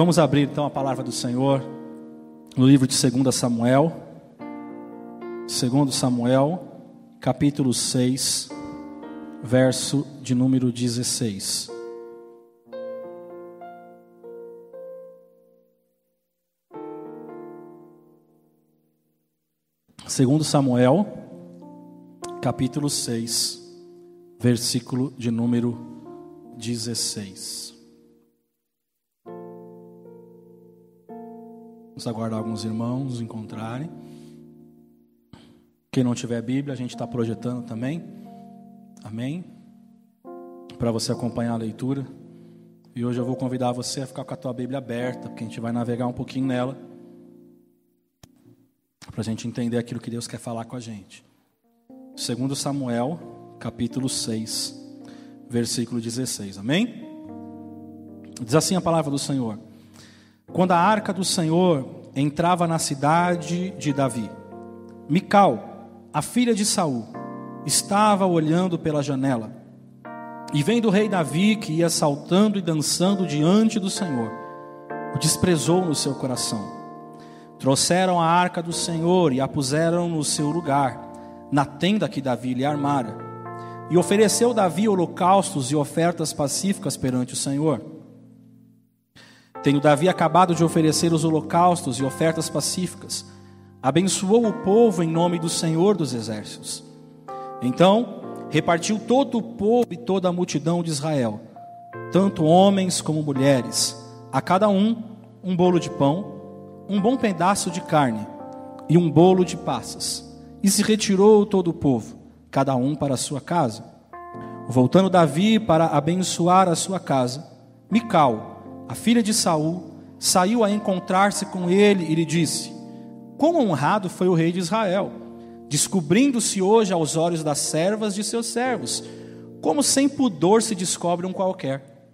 Vamos abrir então a palavra do Senhor no livro de 2 Samuel. 2 Samuel, capítulo 6, verso de número 16. Segundo Samuel, capítulo 6, versículo de número 16. Vamos aguardar alguns irmãos nos encontrarem. Quem não tiver Bíblia, a gente está projetando também. Amém? Para você acompanhar a leitura. E hoje eu vou convidar você a ficar com a tua Bíblia aberta, porque a gente vai navegar um pouquinho nela. Para a gente entender aquilo que Deus quer falar com a gente. Segundo Samuel, capítulo 6, versículo 16. Amém? Diz assim a palavra do Senhor. Quando a arca do Senhor entrava na cidade de Davi, Mical, a filha de Saul, estava olhando pela janela. E vendo o rei Davi que ia saltando e dançando diante do Senhor, o desprezou no seu coração. Trouxeram a arca do Senhor e a puseram no seu lugar, na tenda que Davi lhe armara. E ofereceu Davi holocaustos e ofertas pacíficas perante o Senhor. Tendo Davi acabado de oferecer os holocaustos e ofertas pacíficas, abençoou o povo em nome do Senhor dos Exércitos. Então, repartiu todo o povo e toda a multidão de Israel, tanto homens como mulheres, a cada um um bolo de pão, um bom pedaço de carne e um bolo de passas. E se retirou todo o povo, cada um para a sua casa. Voltando Davi para abençoar a sua casa, Mical, a filha de Saul, saiu a encontrar-se com ele e lhe disse: Quão honrado foi o rei de Israel, descobrindo-se hoje aos olhos das servas de seus servos, como sem pudor se descobre um qualquer.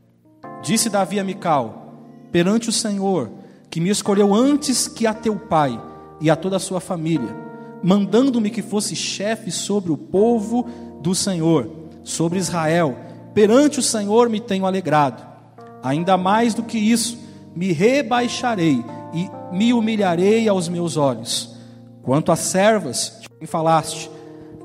Disse Davi a Mical: Perante o Senhor, que me escolheu antes que a teu pai e a toda a sua família, mandando-me que fosse chefe sobre o povo do Senhor, sobre Israel, perante o Senhor me tenho alegrado. Ainda mais do que isso, me rebaixarei e me humilharei aos meus olhos. Quanto às servas de quem falaste,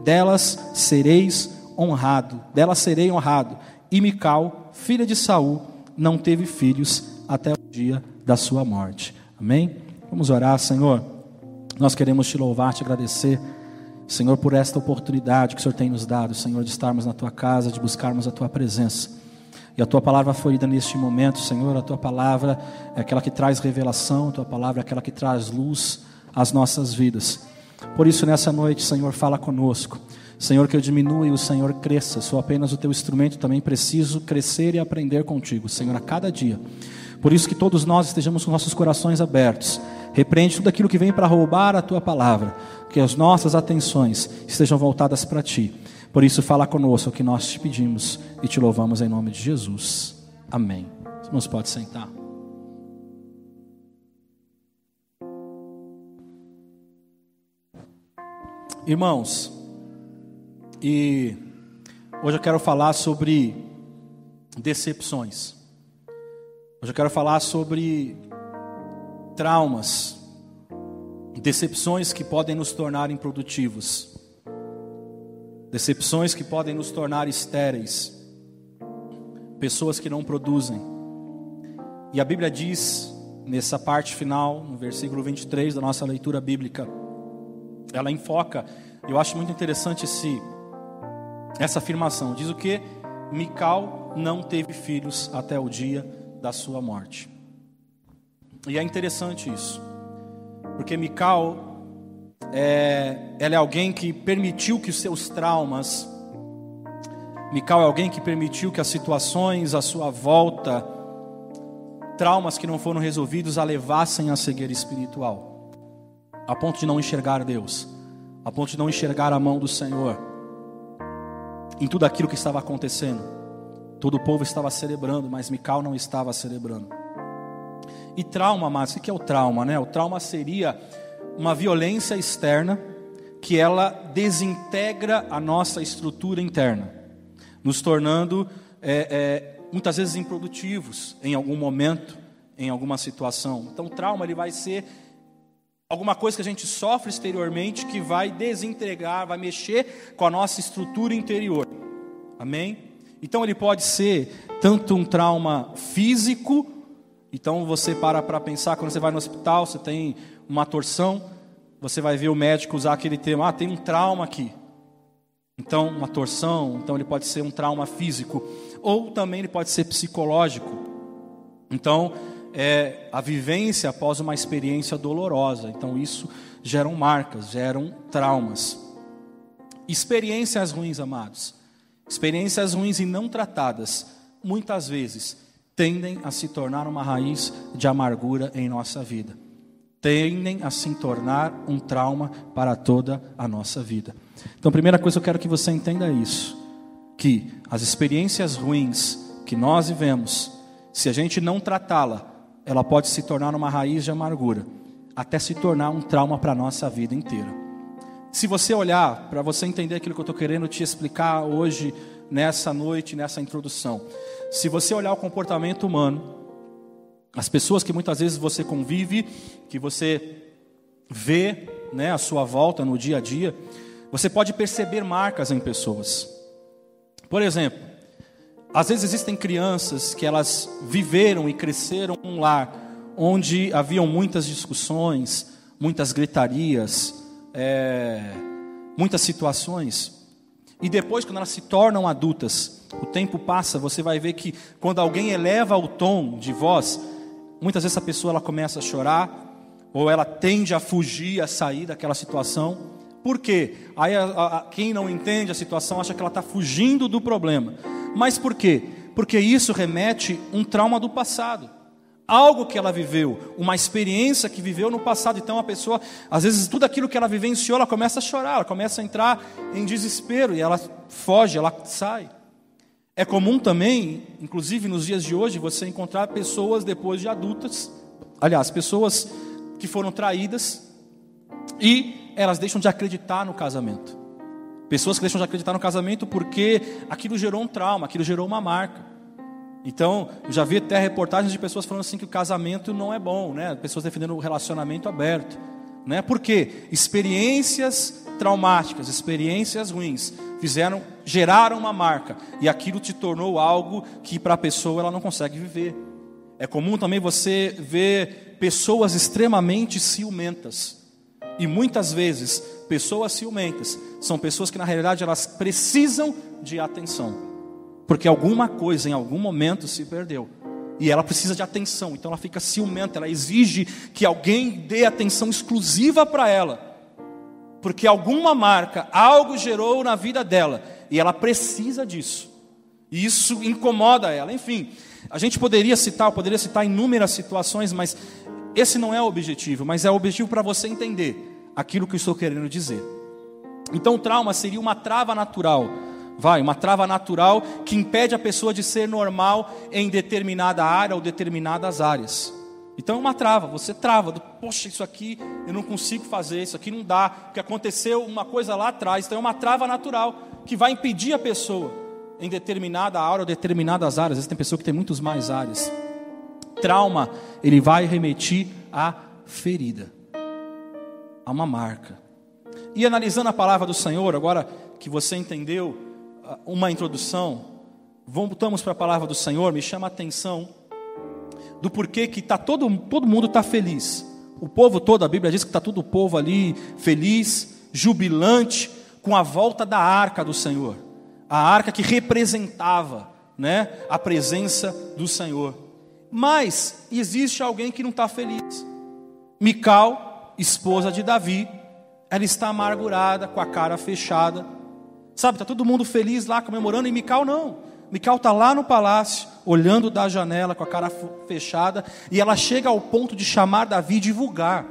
delas sereis honrado, delas serei honrado. E Mical, filha de Saul, não teve filhos até o dia da sua morte. Amém? Vamos orar, Senhor. Nós queremos te louvar, te agradecer, Senhor, por esta oportunidade que o Senhor tem nos dado, Senhor, de estarmos na tua casa, de buscarmos a tua presença. E a tua palavra foi lida neste momento, Senhor. A tua palavra é aquela que traz revelação, a tua palavra é aquela que traz luz às nossas vidas. Por isso, nessa noite, Senhor, fala conosco. Senhor, que eu diminua e o Senhor cresça. Sou apenas o teu instrumento, também preciso crescer e aprender contigo, Senhor, a cada dia. Por isso que todos nós estejamos com nossos corações abertos. Repreende tudo aquilo que vem para roubar a tua palavra. Que as nossas atenções estejam voltadas para ti. Por isso, fala conosco o que nós te pedimos e te louvamos em nome de Jesus. Amém. Os irmãos pode sentar. Irmãos, e hoje eu quero falar sobre decepções. Hoje eu quero falar sobre traumas, decepções que podem nos tornar improdutivos decepções que podem nos tornar estéreis, pessoas que não produzem. E a Bíblia diz, nessa parte final, no versículo 23 da nossa leitura bíblica, ela enfoca, eu acho muito interessante esse, essa afirmação. Diz o que? Mical não teve filhos até o dia da sua morte. E é interessante isso, porque Mical é, ela é alguém que permitiu que os seus traumas, Mical é alguém que permitiu que as situações à sua volta, traumas que não foram resolvidos, a levassem à cegueira espiritual, a ponto de não enxergar Deus, a ponto de não enxergar a mão do Senhor em tudo aquilo que estava acontecendo. Todo o povo estava celebrando, mas Mical não estava celebrando. E trauma, mas o que é o trauma, né? O trauma seria uma violência externa que ela desintegra a nossa estrutura interna, nos tornando é, é, muitas vezes improdutivos em algum momento, em alguma situação. Então, o trauma ele vai ser alguma coisa que a gente sofre exteriormente que vai desintegrar, vai mexer com a nossa estrutura interior. Amém? Então ele pode ser tanto um trauma físico, então você para para pensar quando você vai no hospital, você tem uma torção, você vai ver o médico usar aquele termo, ah, tem um trauma aqui. Então, uma torção, então ele pode ser um trauma físico, ou também ele pode ser psicológico. Então, é a vivência após uma experiência dolorosa. Então, isso geram marcas, geram traumas. Experiências ruins, amados. Experiências ruins e não tratadas, muitas vezes, tendem a se tornar uma raiz de amargura em nossa vida. Tendem a se tornar um trauma para toda a nossa vida. Então, primeira coisa eu quero que você entenda é isso: que as experiências ruins que nós vivemos, se a gente não tratá-la, ela pode se tornar uma raiz de amargura, até se tornar um trauma para a nossa vida inteira. Se você olhar, para você entender aquilo que eu estou querendo te explicar hoje, nessa noite, nessa introdução, se você olhar o comportamento humano, as pessoas que muitas vezes você convive, que você vê né, à sua volta no dia a dia, você pode perceber marcas em pessoas. Por exemplo, às vezes existem crianças que elas viveram e cresceram um lar onde haviam muitas discussões, muitas gritarias, é, muitas situações. E depois, quando elas se tornam adultas, o tempo passa, você vai ver que quando alguém eleva o tom de voz, muitas vezes a pessoa ela começa a chorar, ou ela tende a fugir, a sair daquela situação. Por quê? Aí a, a, quem não entende a situação acha que ela está fugindo do problema. Mas por quê? Porque isso remete um trauma do passado. Algo que ela viveu, uma experiência que viveu no passado. Então a pessoa, às vezes, tudo aquilo que ela vivenciou, ela começa a chorar, ela começa a entrar em desespero e ela foge, ela sai. É comum também, inclusive nos dias de hoje, você encontrar pessoas depois de adultas, aliás, pessoas que foram traídas e elas deixam de acreditar no casamento. Pessoas que deixam de acreditar no casamento porque aquilo gerou um trauma, aquilo gerou uma marca. Então, eu já vi até reportagens de pessoas falando assim que o casamento não é bom, né? Pessoas defendendo o relacionamento aberto, né? Porque experiências traumáticas, experiências ruins fizeram, geraram uma marca e aquilo te tornou algo que para a pessoa ela não consegue viver. É comum também você ver pessoas extremamente ciumentas. E muitas vezes, pessoas ciumentas são pessoas que na realidade elas precisam de atenção. Porque alguma coisa em algum momento se perdeu. E ela precisa de atenção, então ela fica ciumenta, ela exige que alguém dê atenção exclusiva para ela. Porque alguma marca, algo gerou na vida dela, e ela precisa disso. E isso incomoda ela. Enfim, a gente poderia citar, poderia citar inúmeras situações, mas esse não é o objetivo, mas é o objetivo para você entender aquilo que eu estou querendo dizer. Então, o trauma seria uma trava natural, vai, uma trava natural que impede a pessoa de ser normal em determinada área ou determinadas áreas. Então é uma trava, você trava, poxa, isso aqui eu não consigo fazer, isso aqui não dá, porque aconteceu uma coisa lá atrás, então é uma trava natural que vai impedir a pessoa em determinada área ou determinadas áreas. Às vezes tem pessoa que tem muitas mais áreas. Trauma, ele vai remetir à ferida a uma marca. E analisando a palavra do Senhor, agora que você entendeu ah, uma introdução, voltamos para a palavra do Senhor, me chama a atenção do porquê que tá todo, todo mundo está feliz. O povo todo, a Bíblia diz que está todo o povo ali feliz, jubilante, com a volta da arca do Senhor. A arca que representava né, a presença do Senhor. Mas existe alguém que não está feliz. Mical esposa de Davi, ela está amargurada, com a cara fechada. Sabe, está todo mundo feliz lá comemorando, e Mical não. Mical está lá no palácio, olhando da janela com a cara fechada, e ela chega ao ponto de chamar Davi e divulgar.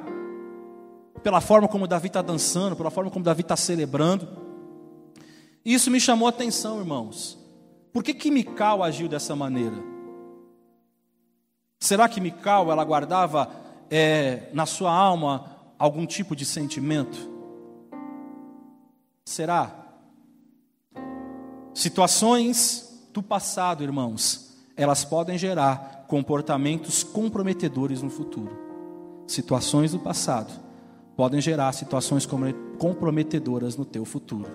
Pela forma como Davi está dançando, pela forma como Davi está celebrando. Isso me chamou a atenção, irmãos. Por que, que Mical agiu dessa maneira? Será que Mical ela guardava é, na sua alma algum tipo de sentimento? Será? Situações do passado, irmãos, elas podem gerar comportamentos comprometedores no futuro. Situações do passado podem gerar situações comprometedoras no teu futuro,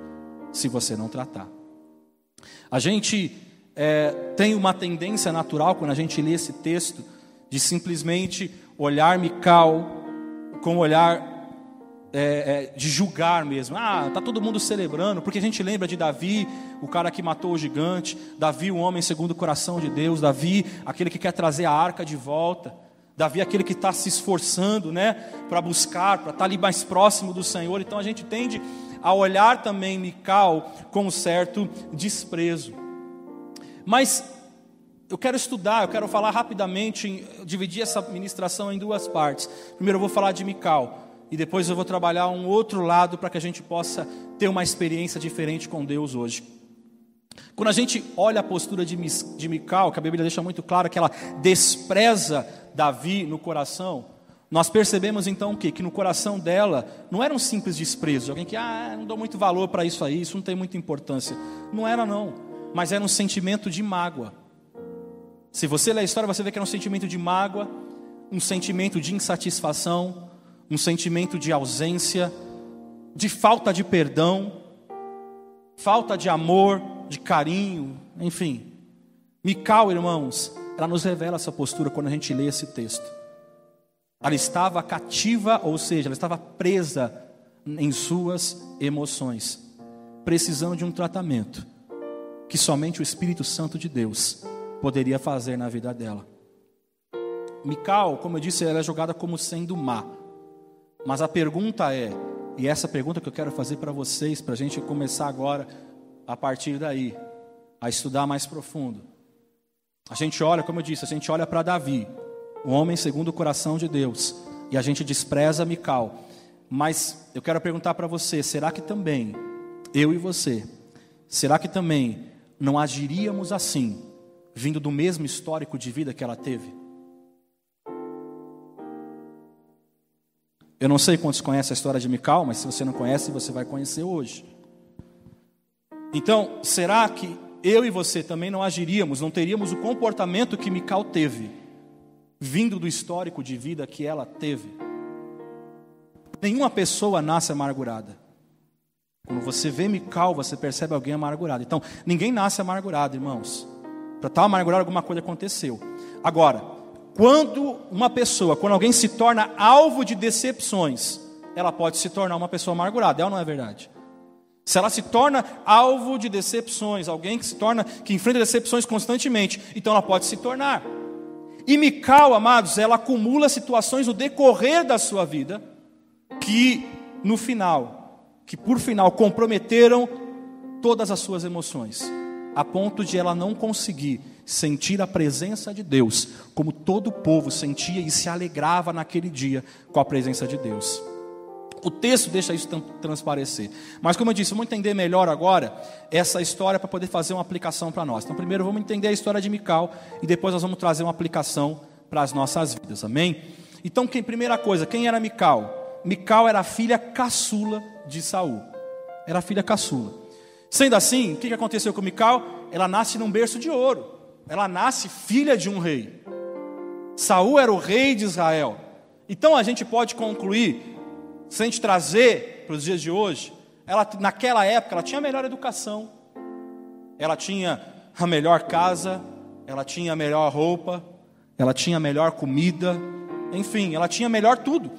se você não tratar. A gente é, tem uma tendência natural, quando a gente lê esse texto, de simplesmente olhar Mical com um olhar é, é, de julgar mesmo. Ah, tá todo mundo celebrando, porque a gente lembra de Davi, o cara que matou o gigante, Davi, o homem segundo o coração de Deus, Davi, aquele que quer trazer a arca de volta, Davi, aquele que está se esforçando, né, para buscar, para estar tá ali mais próximo do Senhor. Então a gente tende a olhar também Mical com um certo desprezo. Mas eu quero estudar, eu quero falar rapidamente, dividir essa ministração em duas partes. Primeiro eu vou falar de Mical e depois eu vou trabalhar um outro lado para que a gente possa ter uma experiência diferente com Deus hoje. Quando a gente olha a postura de, de Mical, que a Bíblia deixa muito claro que ela despreza Davi no coração, nós percebemos então o quê? Que no coração dela não era um simples desprezo, alguém que, ah, não dou muito valor para isso aí, isso não tem muita importância. Não era, não, mas era um sentimento de mágoa. Se você ler a história, você vê que era um sentimento de mágoa, um sentimento de insatisfação, um sentimento de ausência, de falta de perdão, falta de amor, de carinho, enfim. Mical, irmãos, ela nos revela essa postura quando a gente lê esse texto. Ela estava cativa, ou seja, ela estava presa em suas emoções, precisando de um tratamento que somente o Espírito Santo de Deus poderia fazer na vida dela. Mical, como eu disse, ela é jogada como sendo má. Mas a pergunta é, e essa pergunta que eu quero fazer para vocês, para a gente começar agora, a partir daí, a estudar mais profundo. A gente olha, como eu disse, a gente olha para Davi, o homem segundo o coração de Deus, e a gente despreza Mical. Mas eu quero perguntar para você: será que também, eu e você, será que também não agiríamos assim, vindo do mesmo histórico de vida que ela teve? Eu não sei quantos conhecem a história de Mical, mas se você não conhece, você vai conhecer hoje. Então, será que eu e você também não agiríamos, não teríamos o comportamento que Mical teve, vindo do histórico de vida que ela teve? Nenhuma pessoa nasce amargurada. Quando você vê Mical, você percebe alguém amargurado. Então, ninguém nasce amargurado, irmãos. Para estar amargurado, alguma coisa aconteceu. Agora, quando uma pessoa, quando alguém se torna alvo de decepções, ela pode se tornar uma pessoa amargurada, é ou não é verdade? Se ela se torna alvo de decepções, alguém que se torna, que enfrenta decepções constantemente, então ela pode se tornar. E Mical, amados, ela acumula situações no decorrer da sua vida que no final, que por final comprometeram todas as suas emoções, a ponto de ela não conseguir sentir a presença de Deus, como todo o povo sentia e se alegrava naquele dia com a presença de Deus. O texto deixa isso transparecer. Mas, como eu disse, vamos entender melhor agora essa história para poder fazer uma aplicação para nós. Então, primeiro vamos entender a história de Mical e depois nós vamos trazer uma aplicação para as nossas vidas. Amém? Então, quem, primeira coisa, quem era Mical? Mical era a filha caçula de Saul. Era a filha caçula. Sendo assim, o que aconteceu com Mical? Ela nasce num berço de ouro ela nasce filha de um rei. Saul era o rei de Israel. Então a gente pode concluir, se a gente trazer para os dias de hoje, ela naquela época ela tinha a melhor educação, ela tinha a melhor casa, ela tinha a melhor roupa, ela tinha a melhor comida, enfim, ela tinha melhor tudo.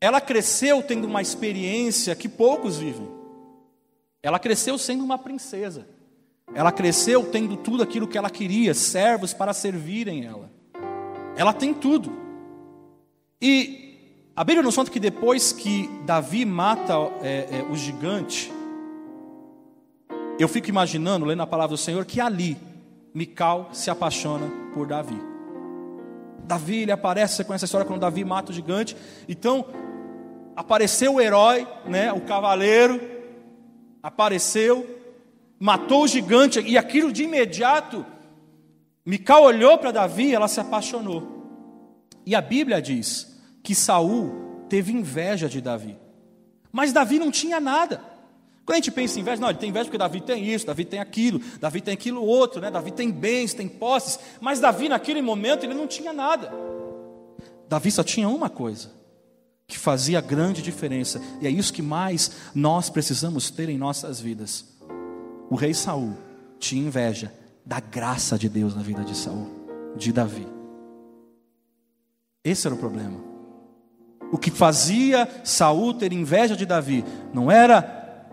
Ela cresceu tendo uma experiência que poucos vivem. Ela cresceu sendo uma princesa. Ela cresceu tendo tudo aquilo que ela queria, servos para servirem ela. Ela tem tudo. E a Bíblia nos conta que depois que Davi mata é, é, o gigante, eu fico imaginando, lendo a palavra do Senhor, que ali Mical se apaixona por Davi. Davi, ele aparece com essa história quando Davi mata o gigante. Então, apareceu o herói, né, o cavaleiro, apareceu, matou o gigante, e aquilo de imediato, Mical olhou para Davi e ela se apaixonou. E a Bíblia diz que Saul teve inveja de Davi. Mas Davi não tinha nada. Quando a gente pensa em inveja, não, ele tem inveja porque Davi tem isso, Davi tem aquilo, Davi tem aquilo outro, né? Davi tem bens, tem posses, mas Davi naquele momento ele não tinha nada. Davi só tinha uma coisa que fazia grande diferença, e é isso que mais nós precisamos ter em nossas vidas. O rei Saul tinha inveja da graça de Deus na vida de Saul, de Davi. Esse era o problema. O que fazia Saul ter inveja de Davi não era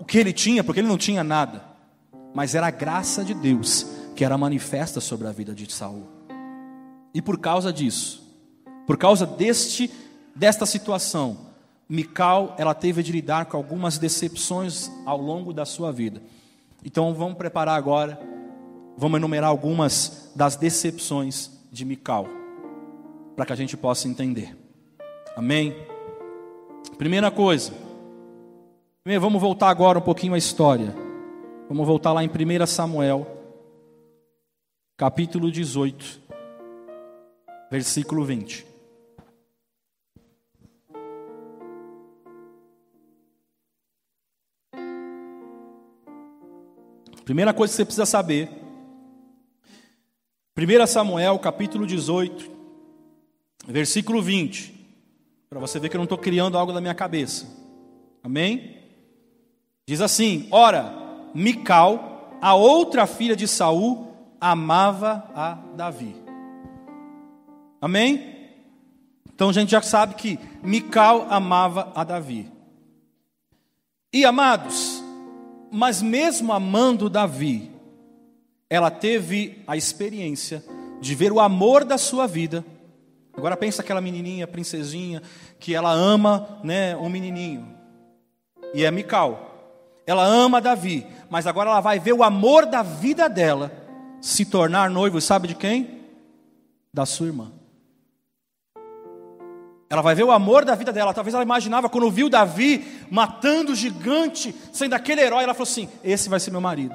o que ele tinha, porque ele não tinha nada, mas era a graça de Deus que era manifesta sobre a vida de Saul. E por causa disso, por causa deste desta situação, Mical ela teve de lidar com algumas decepções ao longo da sua vida. Então vamos preparar agora, vamos enumerar algumas das decepções de Mical, para que a gente possa entender. Amém? Primeira coisa, vamos voltar agora um pouquinho à história. Vamos voltar lá em 1 Samuel, capítulo 18, versículo 20. Primeira coisa que você precisa saber. 1 Samuel, capítulo 18, versículo 20. Para você ver que eu não estou criando algo da minha cabeça. Amém? Diz assim: Ora, Mical, a outra filha de Saul, amava a Davi. Amém? Então a gente já sabe que Mical amava a Davi. E amados, mas mesmo amando Davi, ela teve a experiência de ver o amor da sua vida. Agora pensa aquela menininha, princesinha, que ela ama, né, um menininho. E é Mical. Ela ama Davi, mas agora ela vai ver o amor da vida dela se tornar noivo, sabe de quem? Da sua irmã. Ela vai ver o amor da vida dela. Talvez ela imaginava, quando viu Davi matando o gigante, sendo aquele herói, ela falou assim: Esse vai ser meu marido.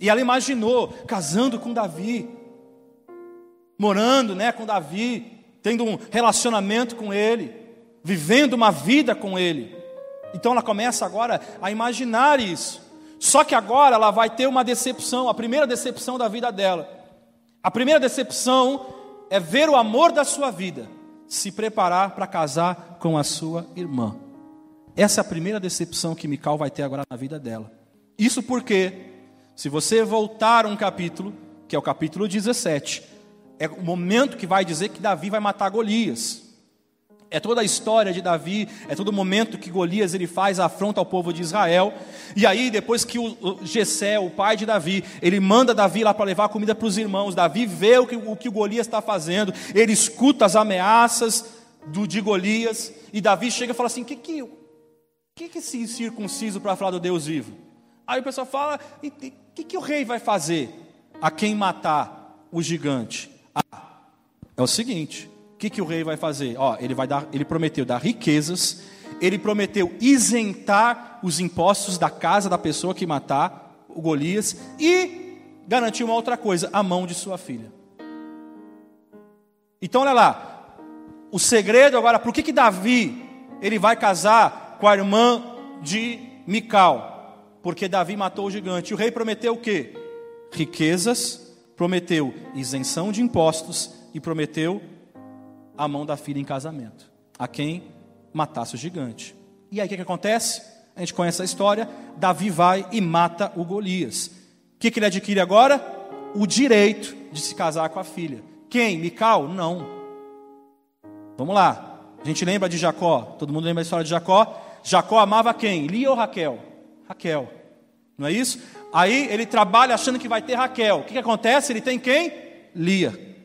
E ela imaginou casando com Davi, morando né, com Davi, tendo um relacionamento com ele, vivendo uma vida com ele. Então ela começa agora a imaginar isso. Só que agora ela vai ter uma decepção, a primeira decepção da vida dela. A primeira decepção é ver o amor da sua vida se preparar para casar com a sua irmã. Essa é a primeira decepção que Mical vai ter agora na vida dela. Isso porque, se você voltar um capítulo, que é o capítulo 17, é o momento que vai dizer que Davi vai matar Golias. É toda a história de Davi, é todo o momento que Golias ele faz afronta ao povo de Israel. E aí, depois que o, Gessé, o pai de Davi, ele manda Davi lá para levar comida para os irmãos. Davi vê o que o, que o Golias está fazendo, ele escuta as ameaças do, de Golias. E Davi chega e fala assim: que, que, que, que esse circunciso para falar do Deus vivo? Aí o pessoal fala: O que, que o rei vai fazer a quem matar o gigante? Ah, é o seguinte o que, que o rei vai fazer? Ó, ele, vai dar, ele prometeu dar riquezas, ele prometeu isentar os impostos da casa da pessoa que matar o Golias e garantir uma outra coisa: a mão de sua filha. Então, olha lá, o segredo agora, por que, que Davi ele vai casar com a irmã de Mical? Porque Davi matou o gigante. O rei prometeu o quê? Riquezas, prometeu isenção de impostos e prometeu a mão da filha em casamento, a quem matasse o gigante. E aí o que, que acontece? A gente conhece a história. Davi vai e mata o Golias. O que, que ele adquire agora? O direito de se casar com a filha. Quem? Mical? Não. Vamos lá. A gente lembra de Jacó. Todo mundo lembra da história de Jacó? Jacó amava quem? Lia ou Raquel? Raquel. Não é isso? Aí ele trabalha achando que vai ter Raquel. O que, que acontece? Ele tem quem? Lia.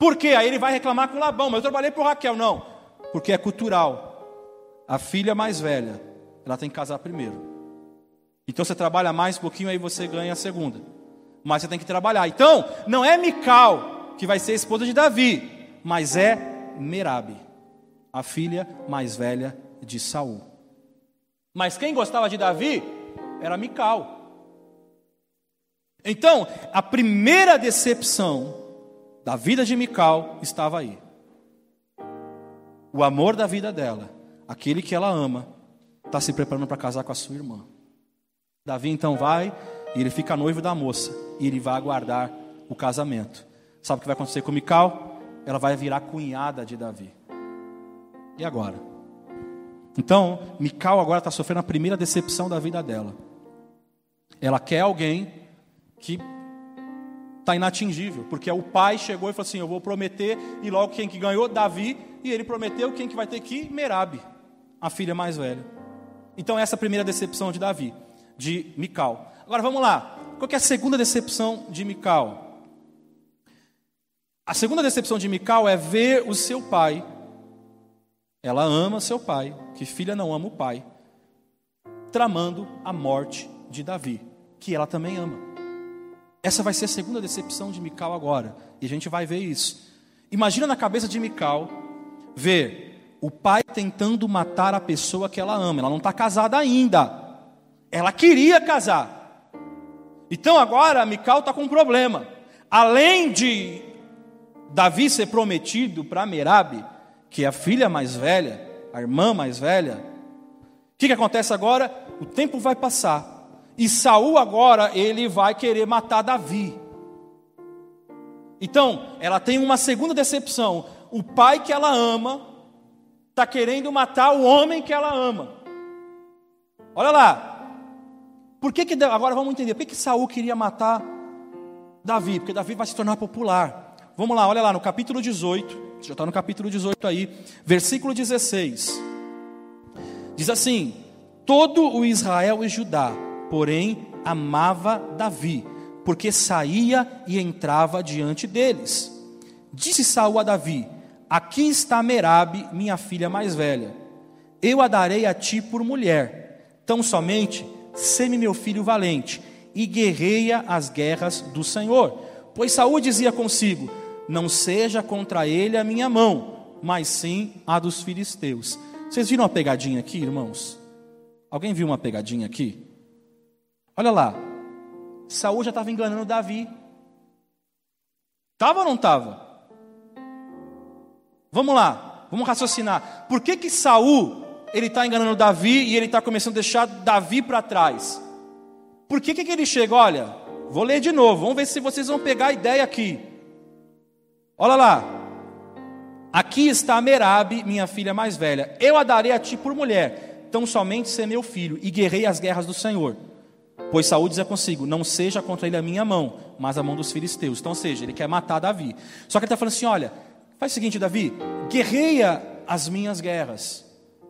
Por quê? Aí ele vai reclamar com Labão, mas eu trabalhei por Raquel. Não, porque é cultural. A filha mais velha, ela tem que casar primeiro. Então você trabalha mais um pouquinho, aí você ganha a segunda. Mas você tem que trabalhar. Então, não é Mical que vai ser esposa de Davi, mas é Merabe, a filha mais velha de Saul. Mas quem gostava de Davi era Mical. Então, a primeira decepção da vida de Mical estava aí. O amor da vida dela, aquele que ela ama, está se preparando para casar com a sua irmã. Davi então vai e ele fica noivo da moça e ele vai aguardar o casamento. Sabe o que vai acontecer com Mical? Ela vai virar cunhada de Davi. E agora? Então, Mical agora está sofrendo a primeira decepção da vida dela. Ela quer alguém que está inatingível, porque o pai chegou e falou assim: Eu vou prometer, e logo quem que ganhou? Davi, e ele prometeu quem que vai ter que? Merabe, a filha mais velha. Então, essa é a primeira decepção de Davi, de Mical. Agora vamos lá, qual é a segunda decepção de Mical? A segunda decepção de Mical é ver o seu pai. Ela ama seu pai, que filha não ama o pai, tramando a morte de Davi, que ela também ama. Essa vai ser a segunda decepção de Mical agora, e a gente vai ver isso. Imagina na cabeça de Mical ver o pai tentando matar a pessoa que ela ama. Ela não está casada ainda. Ela queria casar. Então agora Mical está com um problema. Além de Davi ser prometido para Merabe, que é a filha mais velha, a irmã mais velha, o que, que acontece agora? O tempo vai passar. E Saul agora ele vai querer matar Davi. Então, ela tem uma segunda decepção. O pai que ela ama está querendo matar o homem que ela ama. Olha lá. Por que, que agora vamos entender? Por que, que Saul queria matar Davi? Porque Davi vai se tornar popular. Vamos lá, olha lá no capítulo 18, já está no capítulo 18 aí, versículo 16. Diz assim: Todo o Israel e Judá, porém, amava Davi, porque saía e entrava diante deles. Disse Saul a Davi: Aqui está Merabe, minha filha mais velha. Eu a darei a ti por mulher. Tão somente, seme meu filho valente e guerreia as guerras do Senhor. Pois Saul dizia consigo: não seja contra ele a minha mão, mas sim a dos filisteus. Vocês viram uma pegadinha aqui, irmãos? Alguém viu uma pegadinha aqui? Olha lá. Saul já estava enganando Davi. Estava ou não estava? Vamos lá, vamos raciocinar. Por que que Saul ele está enganando Davi e ele está começando a deixar Davi para trás? Por que, que ele chega? Olha, vou ler de novo, vamos ver se vocês vão pegar a ideia aqui. Olha lá. Aqui está Merabe, minha filha mais velha. Eu a darei a ti por mulher. Tão somente ser meu filho e guerrei as guerras do Senhor. Pois Saúl dizia consigo: Não seja contra ele a minha mão, mas a mão dos filisteus. Então, ou seja, ele quer matar Davi. Só que ele está falando assim: olha, faz o seguinte, Davi, guerreia as minhas guerras,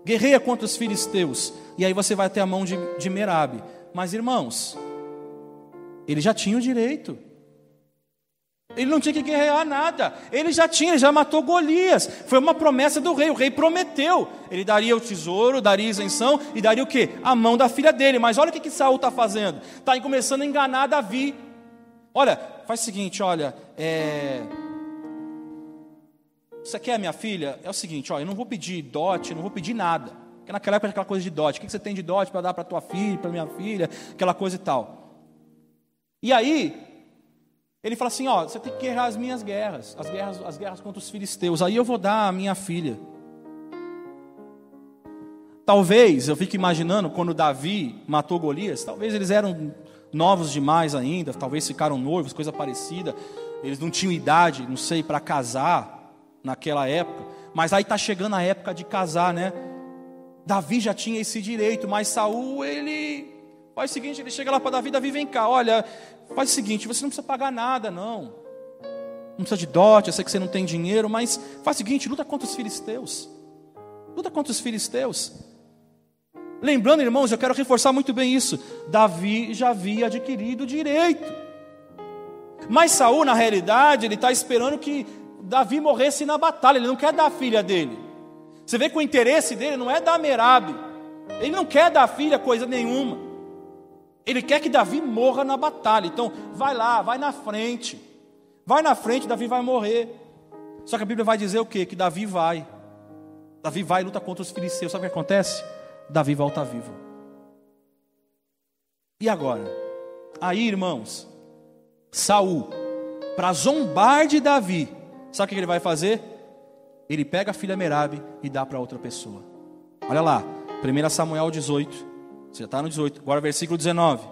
guerreia contra os filisteus, e aí você vai ter a mão de, de Merabe. Mas, irmãos, ele já tinha o direito. Ele não tinha que guerrear nada. Ele já tinha, já matou Golias. Foi uma promessa do rei. O rei prometeu. Ele daria o tesouro, daria isenção e daria o quê? A mão da filha dele. Mas olha o que, que Saul está fazendo. Está começando a enganar Davi. Olha, faz o seguinte, olha. É... Você quer a minha filha? É o seguinte, olha, eu não vou pedir dote, não vou pedir nada. Porque naquela época aquela coisa de dote. O que você tem de dote para dar para tua filha, para minha filha? Aquela coisa e tal. E aí, ele fala assim: ó, você tem que guerrear as minhas guerras, as guerras, as guerras contra os filisteus. Aí eu vou dar a minha filha. Talvez, eu fico imaginando, quando Davi matou Golias, talvez eles eram novos demais ainda, talvez ficaram noivos, coisa parecida. Eles não tinham idade, não sei, para casar naquela época. Mas aí está chegando a época de casar, né? Davi já tinha esse direito, mas Saul, ele faz o seguinte, ele chega lá para Davi, Davi vem cá, olha, Faz o seguinte: você não precisa pagar nada, não. Não precisa de dote, eu sei que você não tem dinheiro, mas faz o seguinte: luta contra os filisteus. Luta contra os filisteus. Lembrando, irmãos, eu quero reforçar muito bem isso. Davi já havia adquirido direito. Mas Saul, na realidade, ele está esperando que Davi morresse na batalha. Ele não quer dar a filha dele. Você vê que o interesse dele não é dar Merabe. Ele não quer dar a filha coisa nenhuma. Ele quer que Davi morra na batalha. Então, vai lá, vai na frente. Vai na frente, Davi vai morrer. Só que a Bíblia vai dizer o quê? Que Davi vai. Davi vai e luta contra os filisteus. Sabe o que acontece? Davi volta vivo. E agora? Aí, irmãos, Saul, para zombar de Davi, sabe o que ele vai fazer? Ele pega a filha Merabe e dá para outra pessoa. Olha lá, 1 Samuel 18. Você está no 18. Agora versículo 19.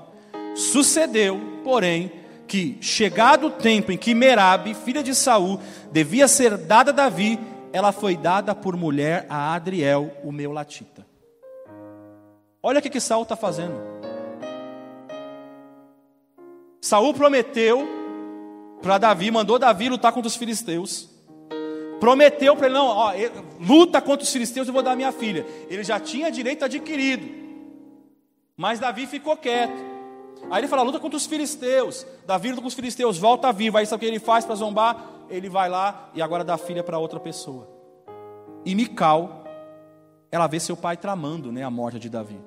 Sucedeu, porém, que chegado o tempo em que Merabe, filha de Saul, devia ser dada a Davi, ela foi dada por mulher a Adriel, o meu latita. Olha o que, que Saul está fazendo. Saul prometeu para Davi, mandou Davi lutar contra os filisteus. Prometeu para ele, não, ó, luta contra os filisteus, eu vou dar minha filha. Ele já tinha direito adquirido. Mas Davi ficou quieto. Aí ele fala, luta contra os filisteus. Davi luta com os filisteus, volta vivo. Aí sabe o que ele faz para zombar? Ele vai lá e agora dá filha para outra pessoa. E Mical, ela vê seu pai tramando né, a morte de Davi.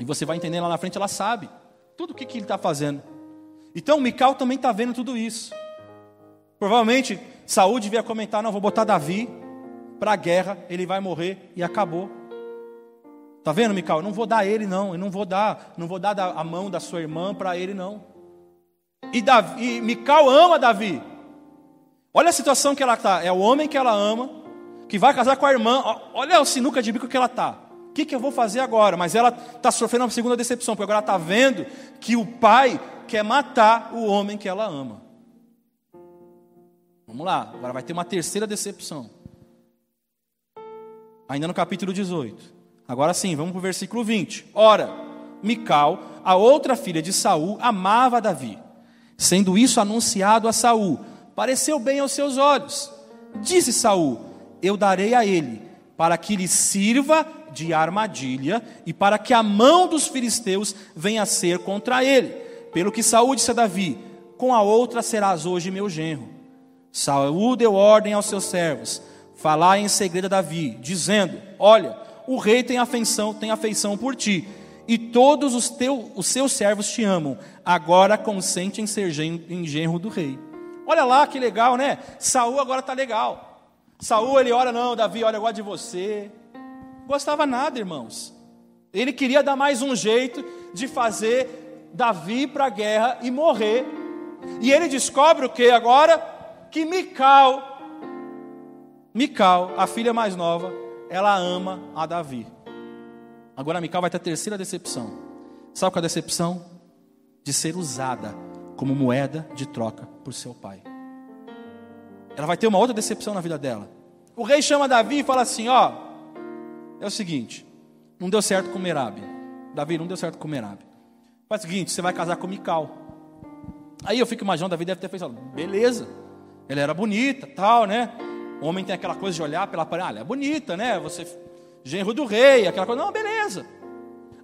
E você vai entender lá na frente, ela sabe tudo o que, que ele está fazendo. Então Mical também está vendo tudo isso. Provavelmente Saúl devia comentar: não, vou botar Davi para a guerra, ele vai morrer e acabou. Tá vendo, Mical? Eu não vou dar ele não, eu não vou dar, não vou dar a mão da sua irmã para ele não. E, Davi, e Mical ama Davi. Olha a situação que ela está. É o homem que ela ama, que vai casar com a irmã. Olha o sinuca de bico que ela está. O que, que eu vou fazer agora? Mas ela está sofrendo uma segunda decepção, porque agora ela está vendo que o pai quer matar o homem que ela ama. Vamos lá, agora vai ter uma terceira decepção. Ainda no capítulo 18. Agora sim, vamos para o versículo 20. Ora, Mical, a outra filha de Saul, amava Davi. Sendo isso anunciado a Saul, pareceu bem aos seus olhos. Disse Saul: Eu darei a ele, para que lhe sirva de armadilha e para que a mão dos filisteus venha a ser contra ele. Pelo que Saul disse a Davi: Com a outra serás hoje meu genro. Saul deu ordem aos seus servos: Falai em segredo a Davi, dizendo: Olha, o rei tem afeição, tem afeição por ti, e todos os, teu, os seus servos te amam. Agora consente em ser genro do rei. Olha lá que legal, né? Saul agora está legal. Saul ele ora, não, Davi, olha, eu gosto de você. Gostava nada, irmãos. Ele queria dar mais um jeito de fazer Davi para a guerra e morrer. E ele descobre o que agora? Que Mical, Mical, a filha mais nova, ela ama a Davi. Agora Mical vai ter a terceira decepção. Sabe qual é a decepção? De ser usada como moeda de troca por seu pai. Ela vai ter uma outra decepção na vida dela. O rei chama Davi e fala assim: Ó, é o seguinte, não deu certo com Merabe. Davi não deu certo com Merabe. Faz o seguinte, você vai casar com Mical. Aí eu fico imaginando, Davi deve ter pensado, beleza, ela era bonita, tal, né? O homem tem aquela coisa de olhar pela aparência, ah, é bonita, né? Você, genro do rei, aquela coisa, não, beleza.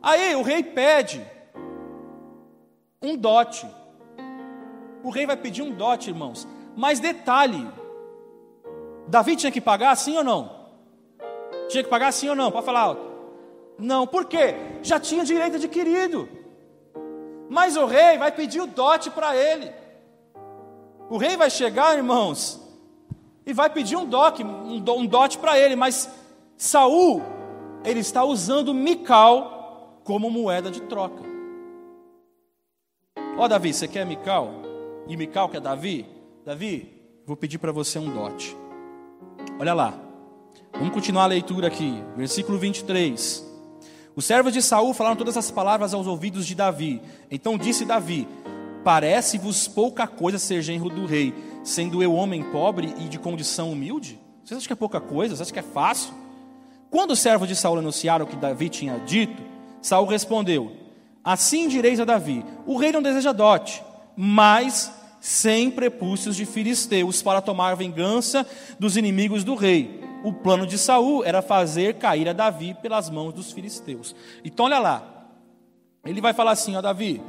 Aí o rei pede um dote. O rei vai pedir um dote, irmãos. Mas detalhe: Davi tinha que pagar sim ou não? Tinha que pagar sim ou não? Pode falar alto. Não, por quê? Já tinha direito adquirido. Mas o rei vai pedir o dote para ele. O rei vai chegar, irmãos, e vai pedir um dote, um dote para ele, mas Saul, ele está usando Mical como moeda de troca. Ó oh, Davi, você quer Mical? E Mical quer Davi? Davi, vou pedir para você um dote. Olha lá. Vamos continuar a leitura aqui, versículo 23. Os servos de Saul falaram todas essas palavras aos ouvidos de Davi. Então disse Davi: Parece-vos pouca coisa ser genro do rei, sendo eu homem pobre e de condição humilde? Vocês acham que é pouca coisa? Vocês acham que é fácil? Quando os servos de Saul anunciaram o que Davi tinha dito, Saul respondeu: Assim direis a Davi: O rei não deseja dote, mas sem prepúcios de filisteus para tomar vingança dos inimigos do rei. O plano de Saul era fazer cair a Davi pelas mãos dos filisteus. Então olha lá, ele vai falar assim, ó Davi,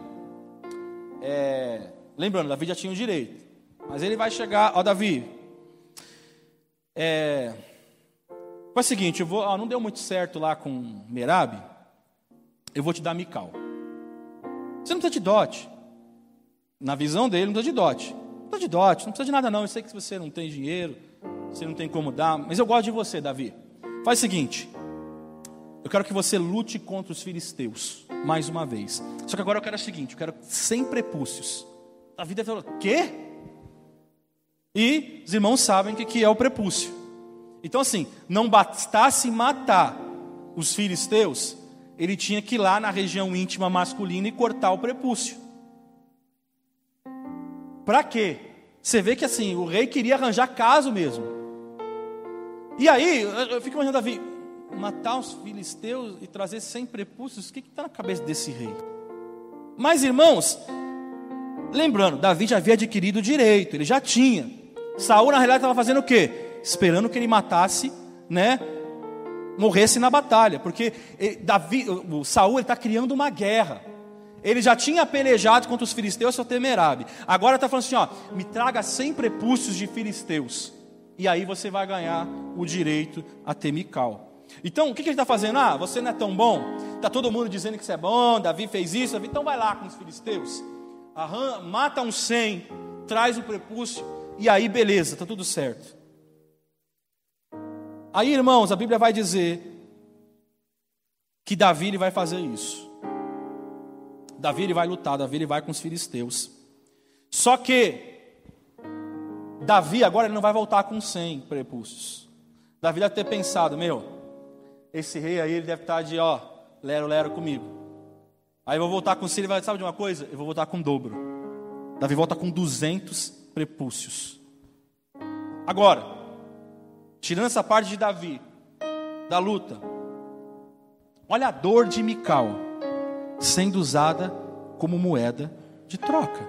é, lembrando, Davi já tinha o direito. Mas ele vai chegar, ó Davi, é, foi o seguinte, eu vou, ó, não deu muito certo lá com Merabe, eu vou te dar Mical. Você não precisa de dote. Na visão dele, não precisa de dote. Não precisa de dote, não precisa de nada não. Eu sei que você não tem dinheiro, você não tem como dar, mas eu gosto de você, Davi. Faz o seguinte, eu quero que você lute contra os filisteus, mais uma vez. Só que agora eu quero o seguinte, eu quero sem prepúcios. Davi deve falar, quê? E os irmãos sabem o que é o prepúcio. Então, assim, não bastasse matar os filisteus, ele tinha que ir lá na região íntima masculina e cortar o prepúcio. Para quê? Você vê que assim, o rei queria arranjar caso mesmo. E aí, eu fico imaginando Davi, matar os filisteus e trazer 100 prepúcios, o que está na cabeça desse rei? Mas, irmãos, lembrando, Davi já havia adquirido o direito, ele já tinha. Saul, na realidade, estava fazendo o quê? Esperando que ele matasse, né? Morresse na batalha, porque Davi, o Saul está criando uma guerra. Ele já tinha pelejado contra os filisteus, seu temerabe. Agora está falando assim: ó, me traga 100 prepúcios de filisteus. E aí você vai ganhar o direito a ter Mical. Então, o que, que ele está fazendo? Ah, você não é tão bom. Está todo mundo dizendo que você é bom, Davi fez isso, Davi, então vai lá com os filisteus. Arran, mata um 100, traz o prepúcio, e aí beleza, está tudo certo. Aí, irmãos, a Bíblia vai dizer que Davi ele vai fazer isso. Davi ele vai lutar, Davi ele vai com os filisteus. Só que Davi agora ele não vai voltar com 100 prepúcios. Davi deve ter pensado, meu, esse rei aí ele deve estar de ó, lero lero comigo. Aí eu vou voltar com 100, ele vai, sabe de uma coisa? Eu vou voltar com o dobro. Davi volta com 200 prepúcios. Agora, tirando essa parte de Davi, da luta, olha a dor de Mical sendo usada como moeda de troca.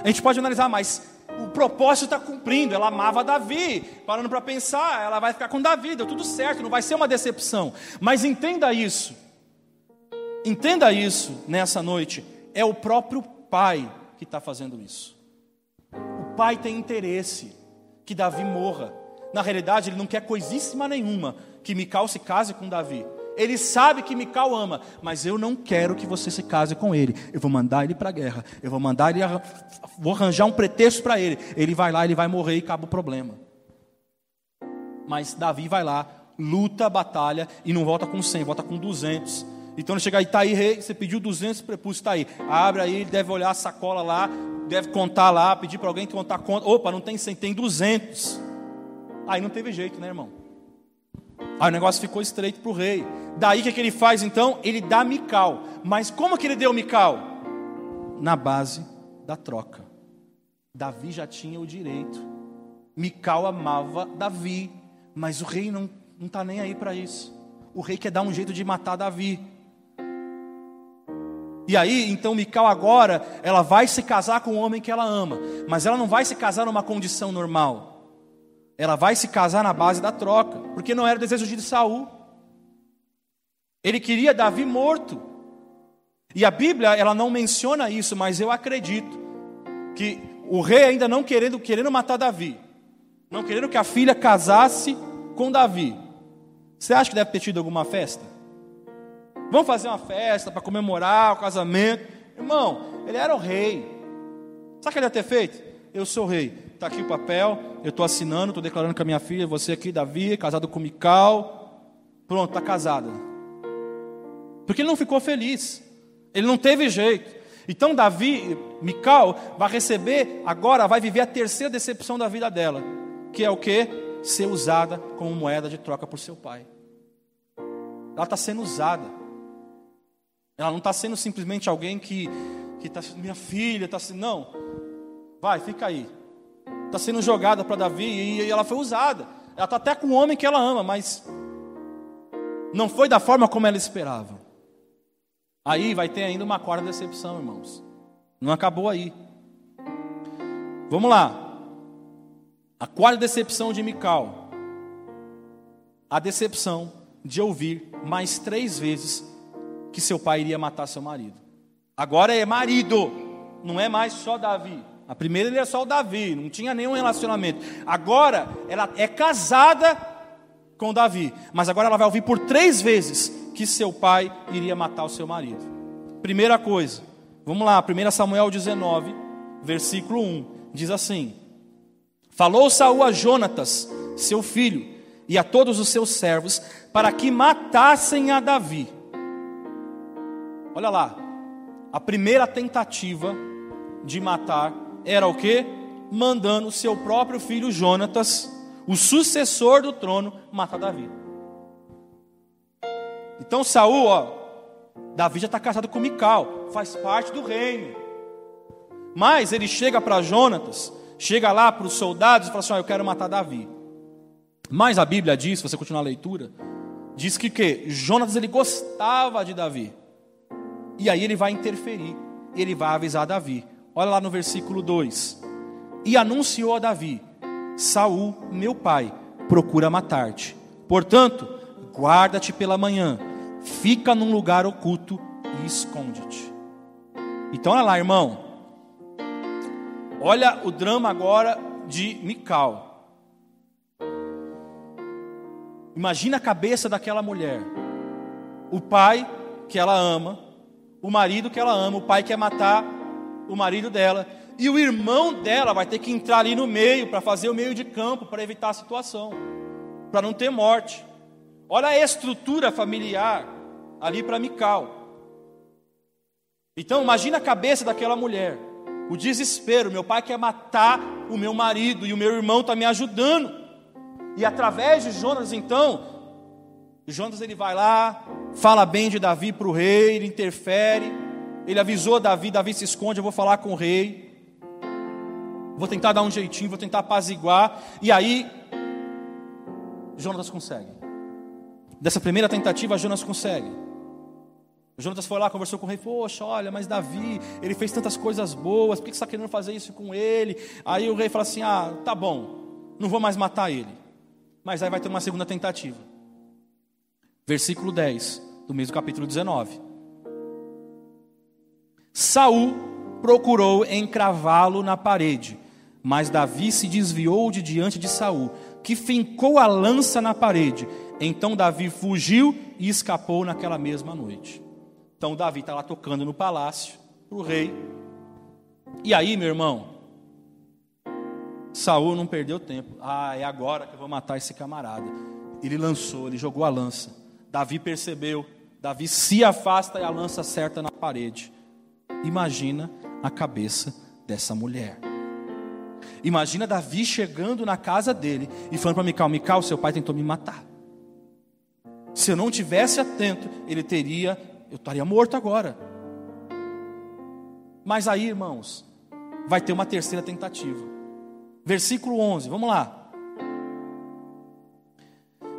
A gente pode analisar, mas o propósito está cumprindo. Ela amava Davi. Parando para pensar, ela vai ficar com Davi, deu tudo certo, não vai ser uma decepção. Mas entenda isso. Entenda isso nessa noite. É o próprio pai que está fazendo isso. Pai tem interesse que Davi morra. Na realidade, ele não quer coisíssima nenhuma que Mical se case com Davi. Ele sabe que Mical ama, mas eu não quero que você se case com ele. Eu vou mandar ele para a guerra. Eu vou mandar ele, vou arranjar um pretexto para ele. Ele vai lá, ele vai morrer e acaba o problema. Mas Davi vai lá, luta a batalha e não volta com 100, volta com 200. Então ele chega aí, está aí, rei, você pediu 200 prepúcios, está aí. Abre aí, ele deve olhar a sacola lá, deve contar lá, pedir para alguém contar conta. Opa, não tem 100, tem 200. Aí não teve jeito, né, irmão? Aí o negócio ficou estreito para o rei. Daí o que, é que ele faz então? Ele dá Mical. Mas como que ele deu Mical? Na base da troca. Davi já tinha o direito. Mical amava Davi. Mas o rei não está nem aí para isso. O rei quer dar um jeito de matar Davi. E aí, então Mical agora, ela vai se casar com o homem que ela ama, mas ela não vai se casar numa condição normal. Ela vai se casar na base da troca, porque não era o desejo de Saul. Ele queria Davi morto. E a Bíblia, ela não menciona isso, mas eu acredito que o rei ainda não querendo, querendo matar Davi, não querendo que a filha casasse com Davi. Você acha que deve ter tido alguma festa? Vamos fazer uma festa para comemorar o casamento. Irmão, ele era o rei. Sabe o que ele ia ter feito? Eu sou rei está aqui o papel, eu estou assinando, estou declarando com a minha filha, você aqui, Davi, casado com Mical. Pronto, está casada. Porque ele não ficou feliz, ele não teve jeito. Então Davi, Mical, vai receber, agora vai viver a terceira decepção da vida dela, que é o que? Ser usada como moeda de troca por seu pai. Ela está sendo usada. Ela não está sendo simplesmente alguém que está, minha filha, está assim, não. Vai, fica aí está sendo jogada para Davi e ela foi usada. Ela está até com o homem que ela ama, mas não foi da forma como ela esperava. Aí vai ter ainda uma quarta decepção, irmãos. Não acabou aí. Vamos lá. A quarta decepção de Mical. A decepção de ouvir mais três vezes que seu pai iria matar seu marido. Agora é marido, não é mais só Davi. A primeira ele é só o Davi, não tinha nenhum relacionamento. Agora ela é casada com Davi, mas agora ela vai ouvir por três vezes que seu pai iria matar o seu marido. Primeira coisa, vamos lá, 1 Samuel 19, versículo 1, diz assim: Falou Saul a Jonatas, seu filho, e a todos os seus servos, para que matassem a Davi. Olha lá, a primeira tentativa de matar era o que? Mandando seu próprio filho Jonatas, o sucessor do trono, matar Davi. Então Saul, ó, Davi já está casado com Mical, faz parte do reino. Mas ele chega para Jonatas, chega lá para os soldados e fala assim: eu quero matar Davi. Mas a Bíblia diz, se você continuar a leitura, diz que que Jonatas ele gostava de Davi. E aí ele vai interferir, ele vai avisar Davi. Olha lá no versículo 2. E anunciou a Davi: Saul, meu pai, procura matar-te. Portanto, guarda-te pela manhã, fica num lugar oculto e esconde-te. Então, olha lá, irmão. Olha o drama agora de Mical. Imagina a cabeça daquela mulher. O pai que ela ama, o marido que ela ama, o pai quer matar o marido dela, e o irmão dela vai ter que entrar ali no meio para fazer o meio de campo para evitar a situação, para não ter morte. Olha a estrutura familiar ali para Mical. Então, imagina a cabeça daquela mulher, o desespero. Meu pai quer matar o meu marido e o meu irmão está me ajudando. E através de Jonas, então, Jonas ele vai lá, fala bem de Davi para o rei, ele interfere. Ele avisou Davi, Davi se esconde, eu vou falar com o rei. Vou tentar dar um jeitinho, vou tentar apaziguar. E aí, Jonas consegue. Dessa primeira tentativa, Jonas consegue. Jonas foi lá, conversou com o rei, poxa, olha, mas Davi, ele fez tantas coisas boas, por que você está querendo fazer isso com ele? Aí o rei fala assim: ah, tá bom, não vou mais matar ele. Mas aí vai ter uma segunda tentativa. Versículo 10 do mesmo capítulo 19. Saul procurou encravá-lo na parede, mas Davi se desviou de diante de Saul, que fincou a lança na parede. Então Davi fugiu e escapou naquela mesma noite. Então Davi está lá tocando no palácio para o rei. E aí, meu irmão, Saul não perdeu tempo. Ah, é agora que eu vou matar esse camarada. Ele lançou, ele jogou a lança. Davi percebeu. Davi se afasta e a lança acerta na parede. Imagina a cabeça dessa mulher. Imagina Davi chegando na casa dele e falando para Mical: Mical, seu pai tentou me matar. Se eu não tivesse atento, ele teria, eu estaria morto agora. Mas aí, irmãos, vai ter uma terceira tentativa. Versículo 11, vamos lá.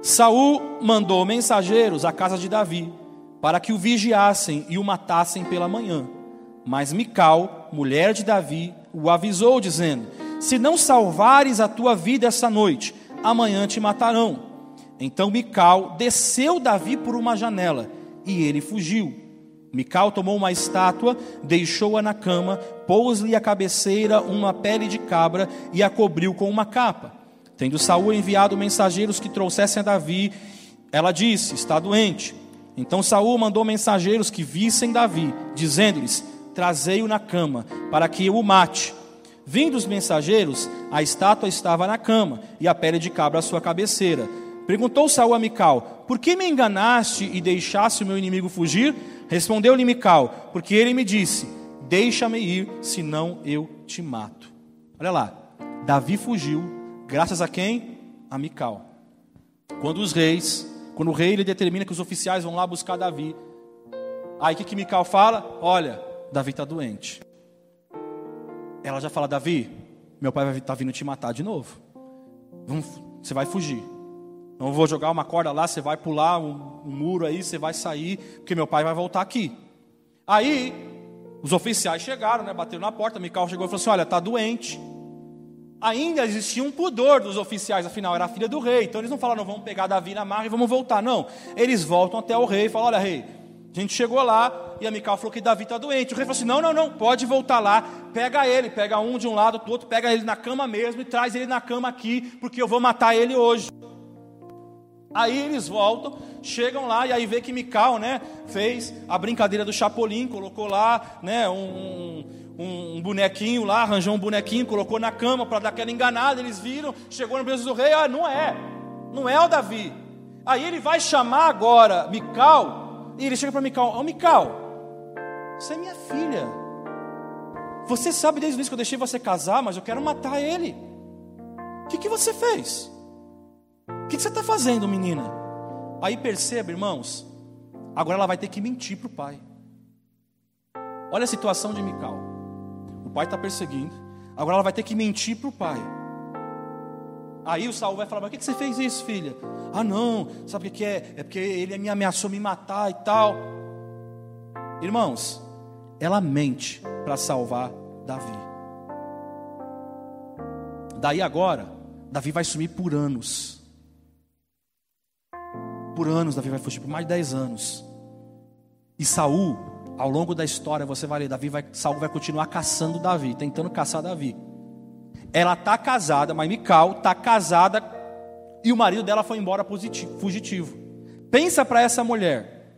Saul mandou mensageiros à casa de Davi para que o vigiassem e o matassem pela manhã. Mas Mical, mulher de Davi, o avisou dizendo: Se não salvares a tua vida essa noite, amanhã te matarão. Então Mical desceu Davi por uma janela e ele fugiu. Mical tomou uma estátua, deixou-a na cama, pôs-lhe a cabeceira uma pele de cabra e a cobriu com uma capa. Tendo Saul enviado mensageiros que trouxessem a Davi, ela disse: Está doente. Então Saul mandou mensageiros que vissem Davi, dizendo-lhes: Trazei-o na cama, para que eu o mate. Vindo os mensageiros, a estátua estava na cama e a pele de cabra à sua cabeceira. Perguntou Saul a Mical: Por que me enganaste e deixaste o meu inimigo fugir? Respondeu-lhe Mical: Porque ele me disse: Deixa-me ir, senão eu te mato. Olha lá, Davi fugiu, graças a quem? A Mical. Quando os reis, quando o rei ele determina que os oficiais vão lá buscar Davi, aí o que, que Mical fala? Olha, Davi está doente. Ela já fala: Davi, meu pai vai estar tá vindo te matar de novo. Vamos, você vai fugir. Não vou jogar uma corda lá, você vai pular um, um muro aí, você vai sair, porque meu pai vai voltar aqui. Aí, os oficiais chegaram, né, bateram na porta, Mical chegou e falou assim: Olha, está doente. Ainda existia um pudor dos oficiais, afinal, era a filha do rei. Então eles não falaram, vamos pegar Davi na marra e vamos voltar. Não, eles voltam até o rei e falam: Olha, rei, a gente chegou lá e a Mical falou que Davi está doente. O rei falou assim: Não, não, não, pode voltar lá, pega ele, pega um de um lado, do outro, pega ele na cama mesmo e traz ele na cama aqui, porque eu vou matar ele hoje. Aí eles voltam, chegam lá e aí vê que Mical, né, fez a brincadeira do Chapolin, colocou lá, né, um, um, um bonequinho lá, arranjou um bonequinho, colocou na cama para dar aquela enganada. Eles viram, chegou no preço do rei, ah, não é, não é o Davi. Aí ele vai chamar agora Mical e ele chega para Mical, oh, Mical, você é minha filha. Você sabe desde o início que eu deixei você casar, mas eu quero matar ele. O que, que você fez? O que você está fazendo, menina? Aí perceba, irmãos, Agora ela vai ter que mentir para o pai. Olha a situação de Mical. O pai está perseguindo. Agora ela vai ter que mentir para o pai. Aí o Saul vai falar: Mas por que você fez isso, filha? Ah, não, sabe o que é? É porque ele me ameaçou me matar e tal. Irmãos, ela mente para salvar Davi. Daí agora, Davi vai sumir por anos. Por anos Davi vai fugir, por mais de 10 anos. E Saul, ao longo da história, você vai ler, Davi vai, Saul vai continuar caçando Davi, tentando caçar Davi. Ela está casada, mas Mical está casada e o marido dela foi embora fugitivo. Pensa para essa mulher.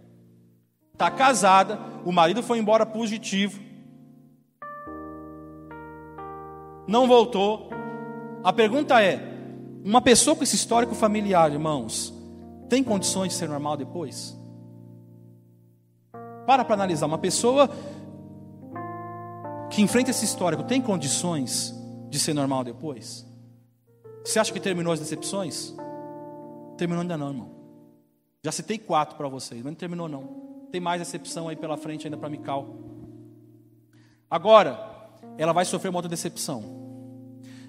Está casada, o marido foi embora fugitivo. Não voltou. A pergunta é: uma pessoa com esse histórico familiar, irmãos, tem condições de ser normal depois? Para para analisar. Uma pessoa que enfrenta esse histórico tem condições de ser normal depois? Você acha que terminou as decepções? Terminou ainda não, irmão. Já citei quatro para vocês, mas não terminou não. Tem mais decepção aí pela frente ainda para Mical. Agora, ela vai sofrer uma outra decepção.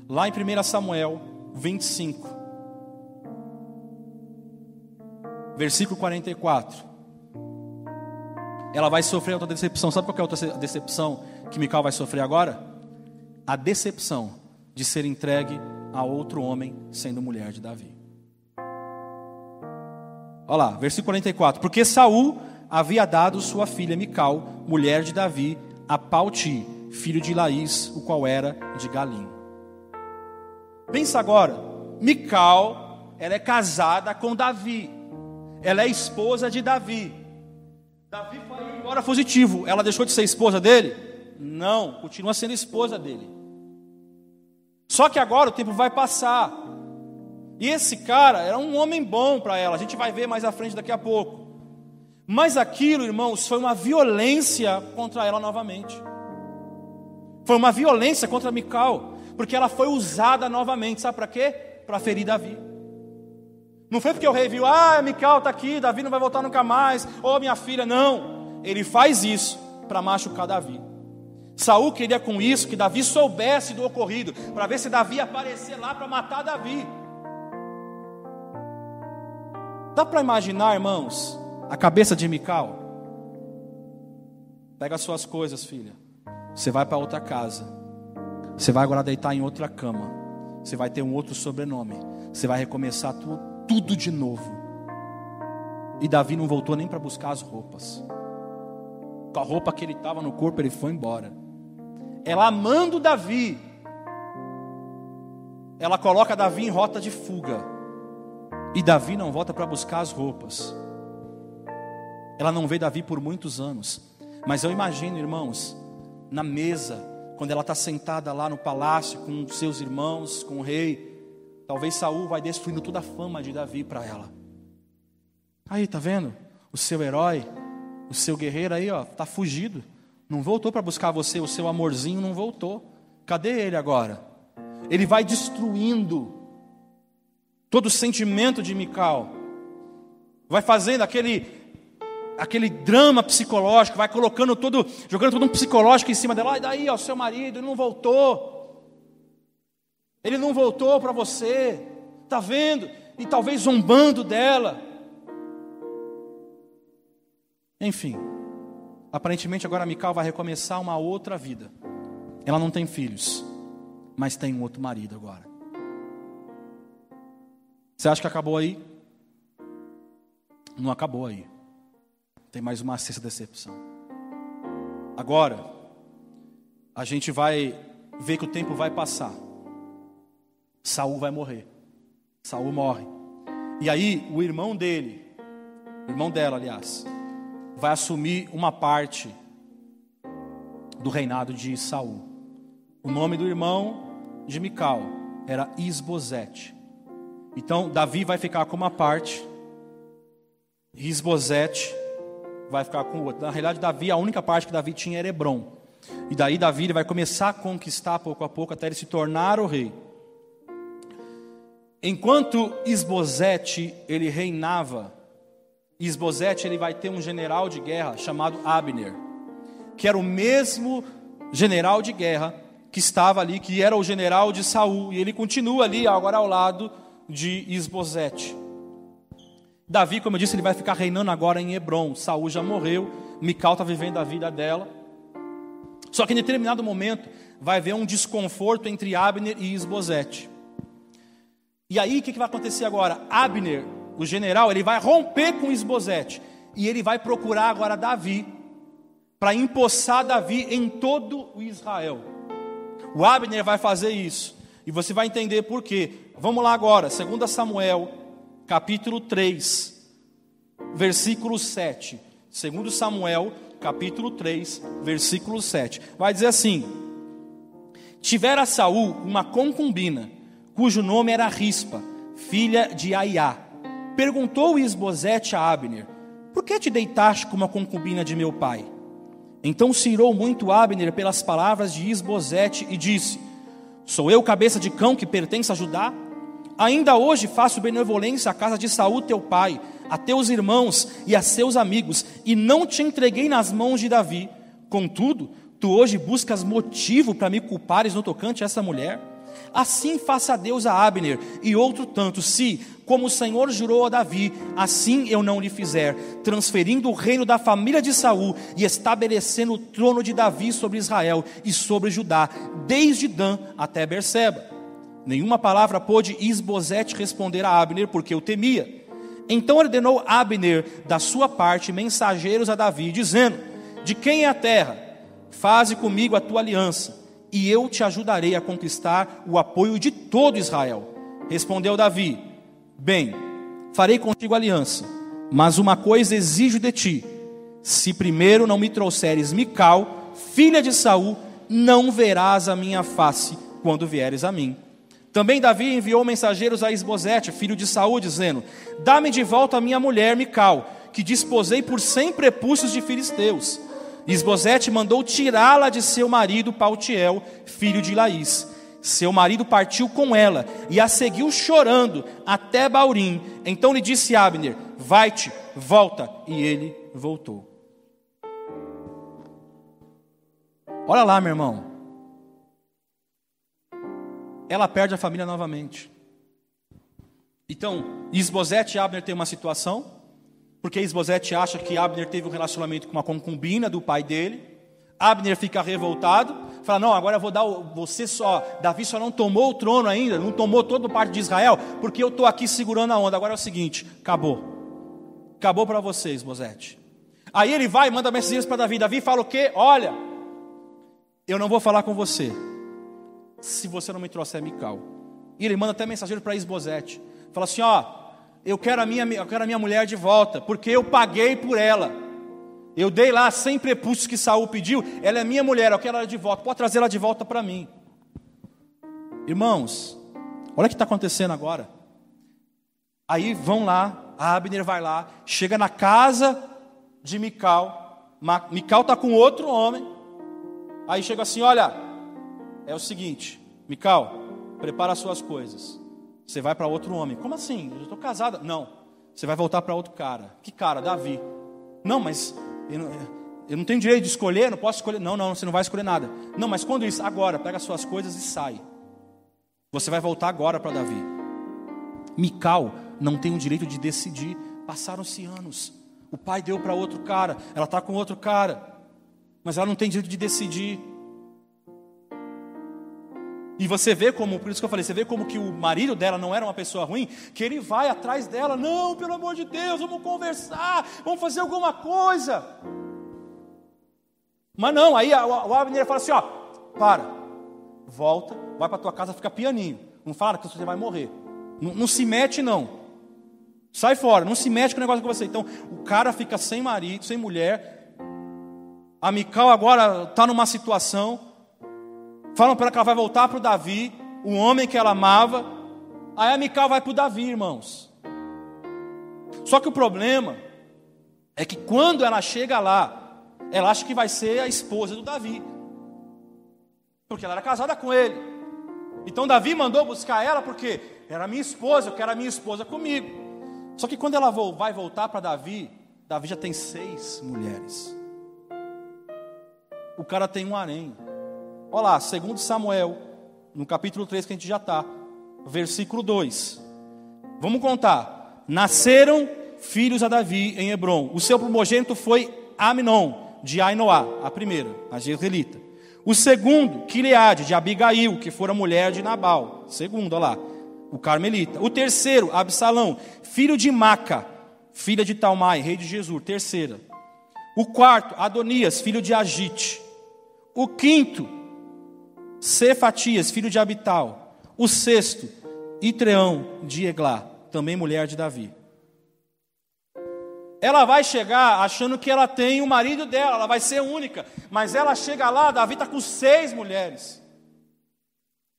Lá em 1 Samuel 25, versículo 44. Ela vai sofrer outra decepção. Sabe qual é a outra decepção que Mical vai sofrer agora? A decepção de ser entregue a outro homem sendo mulher de Davi. Olha lá, versículo 44. Porque Saul havia dado sua filha Mical, mulher de Davi, a Pauti, filho de Laís, o qual era de Galim. Pensa agora, Mical, ela é casada com Davi ela é esposa de Davi. Davi embora fugitivo. Ela deixou de ser esposa dele? Não, continua sendo esposa dele. Só que agora o tempo vai passar. E esse cara era um homem bom para ela. A gente vai ver mais à frente daqui a pouco. Mas aquilo, irmãos, foi uma violência contra ela novamente. Foi uma violência contra Mical, porque ela foi usada novamente. Sabe para quê? Para ferir Davi. Não foi porque o rei viu, ah, Mical está aqui, Davi não vai voltar nunca mais, ou oh, minha filha, não. Ele faz isso para machucar Davi. Saul queria com isso que Davi soubesse do ocorrido, para ver se Davi ia aparecer lá para matar Davi. Dá para imaginar, irmãos, a cabeça de Mical? Pega as suas coisas, filha. Você vai para outra casa. Você vai agora deitar em outra cama. Você vai ter um outro sobrenome. Você vai recomeçar tudo tudo de novo. E Davi não voltou nem para buscar as roupas. Com a roupa que ele estava no corpo, ele foi embora. Ela amando Davi, ela coloca Davi em rota de fuga. E Davi não volta para buscar as roupas. Ela não vê Davi por muitos anos. Mas eu imagino, irmãos, na mesa, quando ela está sentada lá no palácio com seus irmãos, com o rei, Talvez Saul vai destruindo toda a fama de Davi para ela. Aí, tá vendo? O seu herói, o seu guerreiro aí, ó, tá fugido. Não voltou para buscar você, o seu amorzinho não voltou. Cadê ele agora? Ele vai destruindo todo o sentimento de Mical. Vai fazendo aquele aquele drama psicológico, vai colocando todo, jogando todo um psicológico em cima dela. Ah, daí, ó, seu marido, ele não voltou. Ele não voltou para você, está vendo? E talvez zombando dela. Enfim, aparentemente agora Mical vai recomeçar uma outra vida. Ela não tem filhos, mas tem um outro marido agora. Você acha que acabou aí? Não acabou aí. Tem mais uma sexta decepção. Agora, a gente vai ver que o tempo vai passar. Saul vai morrer. Saul morre. E aí o irmão dele, o irmão dela, aliás, vai assumir uma parte do reinado de Saul. O nome do irmão de Mical era Isbosete. Então Davi vai ficar com uma parte, Isbosete vai ficar com outra. Na realidade, Davi, a única parte que Davi tinha era Hebron. E daí Davi ele vai começar a conquistar pouco a pouco até ele se tornar o rei. Enquanto Isbosete ele reinava, Isbosete ele vai ter um general de guerra chamado Abner, que era o mesmo general de guerra que estava ali, que era o general de Saul, e ele continua ali agora ao lado de Isbosete. Davi, como eu disse, ele vai ficar reinando agora em Hebron. Saul já morreu, Mical está vivendo a vida dela. Só que em determinado momento vai haver um desconforto entre Abner e Isbosete. E aí o que, que vai acontecer agora? Abner, o general, ele vai romper com Isbosete e ele vai procurar agora Davi para empossar Davi em todo o Israel. O Abner vai fazer isso e você vai entender por quê. Vamos lá agora, 2 Samuel, capítulo 3, versículo 7. 2 Samuel, capítulo 3, versículo 7. Vai dizer assim: Tivera Saul uma concubina, cujo nome era Rispa, filha de Aiá. Perguntou Isbosete a Abner: Por que te deitaste com uma concubina de meu pai? Então se irou muito Abner pelas palavras de Isbosete e disse: Sou eu cabeça de cão que pertence a Judá? Ainda hoje faço benevolência à casa de Saul teu pai, a teus irmãos e a seus amigos, e não te entreguei nas mãos de Davi. Contudo, tu hoje buscas motivo para me culpares no tocante a essa mulher? Assim faça Deus a Abner e outro tanto, se, como o Senhor jurou a Davi, assim eu não lhe fizer, transferindo o reino da família de Saul e estabelecendo o trono de Davi sobre Israel e sobre Judá, desde Dan até Berseba. Nenhuma palavra pôde Isbosete responder a Abner, porque o temia. Então ordenou Abner, da sua parte, mensageiros a Davi, dizendo: De quem é a terra? Faze comigo a tua aliança e eu te ajudarei a conquistar o apoio de todo Israel. Respondeu Davi: Bem, farei contigo aliança, mas uma coisa exijo de ti: se primeiro não me trouxeres Mical, filha de Saul, não verás a minha face quando vieres a mim. Também Davi enviou mensageiros a Isbosete, filho de Saul, dizendo: Dá-me de volta a minha mulher Mical, que disposei por cem prepúcios de filisteus. Isbosete mandou tirá-la de seu marido Paltiel, filho de Laís. Seu marido partiu com ela e a seguiu chorando até Baurim. Então lhe disse Abner: Vai-te, volta. E ele voltou. Olha lá, meu irmão. Ela perde a família novamente. Então, Isbosete e Abner têm uma situação. Porque Isbosete acha que Abner teve um relacionamento com uma concubina do pai dele. Abner fica revoltado, fala: Não, agora eu vou dar você só. Davi só não tomou o trono ainda, não tomou toda parte de Israel, porque eu estou aqui segurando a onda. Agora é o seguinte: acabou. Acabou para você, Isbosete. Aí ele vai manda mensageiros para Davi. Davi fala o quê? Olha, eu não vou falar com você, se você não me trouxer Mical. E ele manda até mensageiro para Isbosete. Fala assim: Ó eu quero, a minha, eu quero a minha mulher de volta, porque eu paguei por ela. Eu dei lá 100 prepúcios que Saul pediu, ela é minha mulher, eu quero ela de volta, pode trazer ela de volta para mim. Irmãos, olha o que está acontecendo agora. Aí vão lá, Abner vai lá, chega na casa de Mical, Mical está com outro homem, aí chega assim: olha, é o seguinte, Mical, prepara as suas coisas. Você vai para outro homem. Como assim? Eu estou casada. Não. Você vai voltar para outro cara. Que cara? Davi. Não, mas eu não, eu não tenho direito de escolher, não posso escolher. Não, não, você não vai escolher nada. Não, mas quando isso? Agora, pega as suas coisas e sai. Você vai voltar agora para Davi. Mical não tem o direito de decidir. Passaram-se anos. O pai deu para outro cara, ela está com outro cara. Mas ela não tem direito de decidir. E você vê como, por isso que eu falei, você vê como que o marido dela não era uma pessoa ruim, que ele vai atrás dela, não, pelo amor de Deus, vamos conversar, vamos fazer alguma coisa. Mas não, aí o Abner fala assim, ó, para, volta, vai para tua casa, fica pianinho. Não fala que você vai morrer. Não, não se mete não. Sai fora, não se mete com o negócio com você. Então, o cara fica sem marido, sem mulher. A Mical agora está numa situação Falam para ela que ela vai voltar para o Davi, o homem que ela amava. Aí a Mical vai para o Davi, irmãos. Só que o problema é que quando ela chega lá, ela acha que vai ser a esposa do Davi. Porque ela era casada com ele. Então Davi mandou buscar ela porque era minha esposa, eu quero a minha esposa comigo. Só que quando ela vai voltar para Davi, Davi já tem seis mulheres. O cara tem um harém. Olha lá, segundo Samuel, no capítulo 3 que a gente já está, versículo 2. Vamos contar. Nasceram filhos a Davi em Hebron. O seu primogênito foi Aminon, de Ainoá, a primeira, a jezreelita. O segundo, Quileade, de Abigail, que fora mulher de Nabal. Segundo, olha lá, o carmelita. O terceiro, Absalão, filho de Maca, filha de Talmai, rei de Jesus. Terceira. O quarto, Adonias, filho de Agite. O quinto, Cefatias, filho de Abital. O sexto, Itreão de Eglá, também mulher de Davi. Ela vai chegar achando que ela tem o marido dela, ela vai ser única. Mas ela chega lá, Davi está com seis mulheres.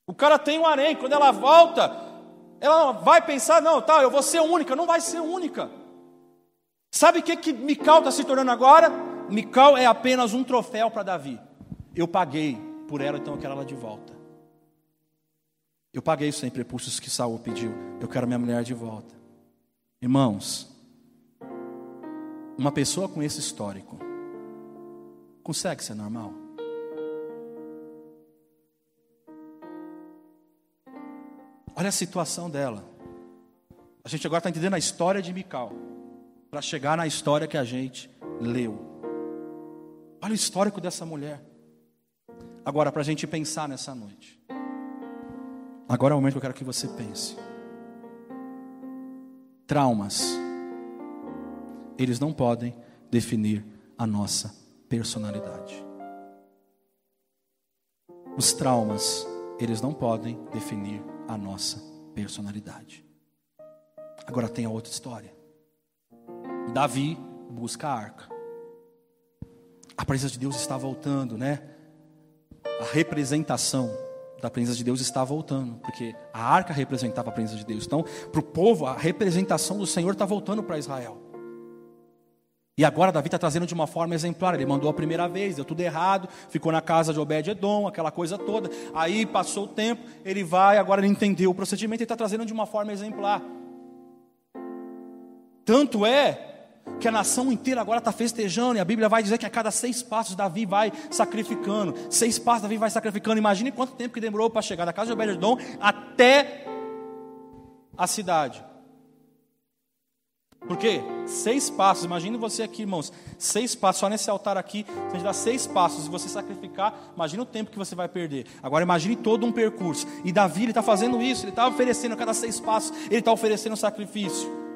O cara tem um harém, quando ela volta, ela vai pensar, não, tá, eu vou ser única, não vai ser única. Sabe o que, que Mical está se tornando agora? Mical é apenas um troféu para Davi. Eu paguei por ela, então eu quero ela de volta. Eu paguei os 100 prepúcios que Saul pediu. Eu quero minha mulher de volta. Irmãos, uma pessoa com esse histórico consegue ser normal? Olha a situação dela. A gente agora está entendendo a história de Mical, para chegar na história que a gente leu. Olha o histórico dessa mulher. Agora, para a gente pensar nessa noite. Agora é o momento que eu quero que você pense. Traumas eles não podem definir a nossa personalidade. Os traumas, eles não podem definir a nossa personalidade. Agora tem a outra história. Davi busca a arca. A presença de Deus está voltando, né? A representação da presença de Deus está voltando, porque a arca representava a presença de Deus. Então, para o povo, a representação do Senhor está voltando para Israel. E agora Davi está trazendo de uma forma exemplar. Ele mandou a primeira vez, deu tudo errado, ficou na casa de Obed-Edom, aquela coisa toda. Aí passou o tempo, ele vai, agora ele entendeu o procedimento e está trazendo de uma forma exemplar. Tanto é que a nação inteira agora está festejando, e a Bíblia vai dizer que a cada seis passos Davi vai sacrificando. Seis passos Davi vai sacrificando. Imagine quanto tempo que demorou para chegar da casa de Obed-Edom até a cidade. Porque seis passos, imagine você aqui, irmãos, seis passos, só nesse altar aqui, se a gente dá seis passos e você sacrificar, imagine o tempo que você vai perder. Agora imagine todo um percurso. E Davi, ele está fazendo isso, ele está oferecendo a cada seis passos, ele está oferecendo sacrifício.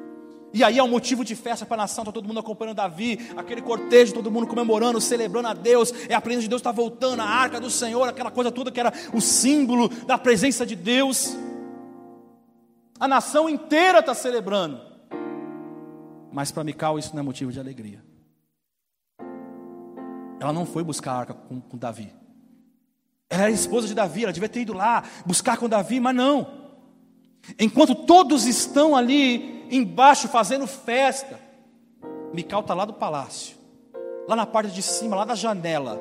E aí é um motivo de festa para a nação, está todo mundo acompanhando Davi, aquele cortejo, todo mundo comemorando, celebrando a Deus, é a presença de Deus está voltando, a arca do Senhor, aquela coisa toda que era o símbolo da presença de Deus. A nação inteira está celebrando. Mas para Mical isso não é motivo de alegria. Ela não foi buscar a arca com, com Davi. Ela era esposa de Davi, ela devia ter ido lá buscar com Davi, mas não. Enquanto todos estão ali embaixo fazendo festa, Mical está lá do palácio, lá na parte de cima, lá da janela.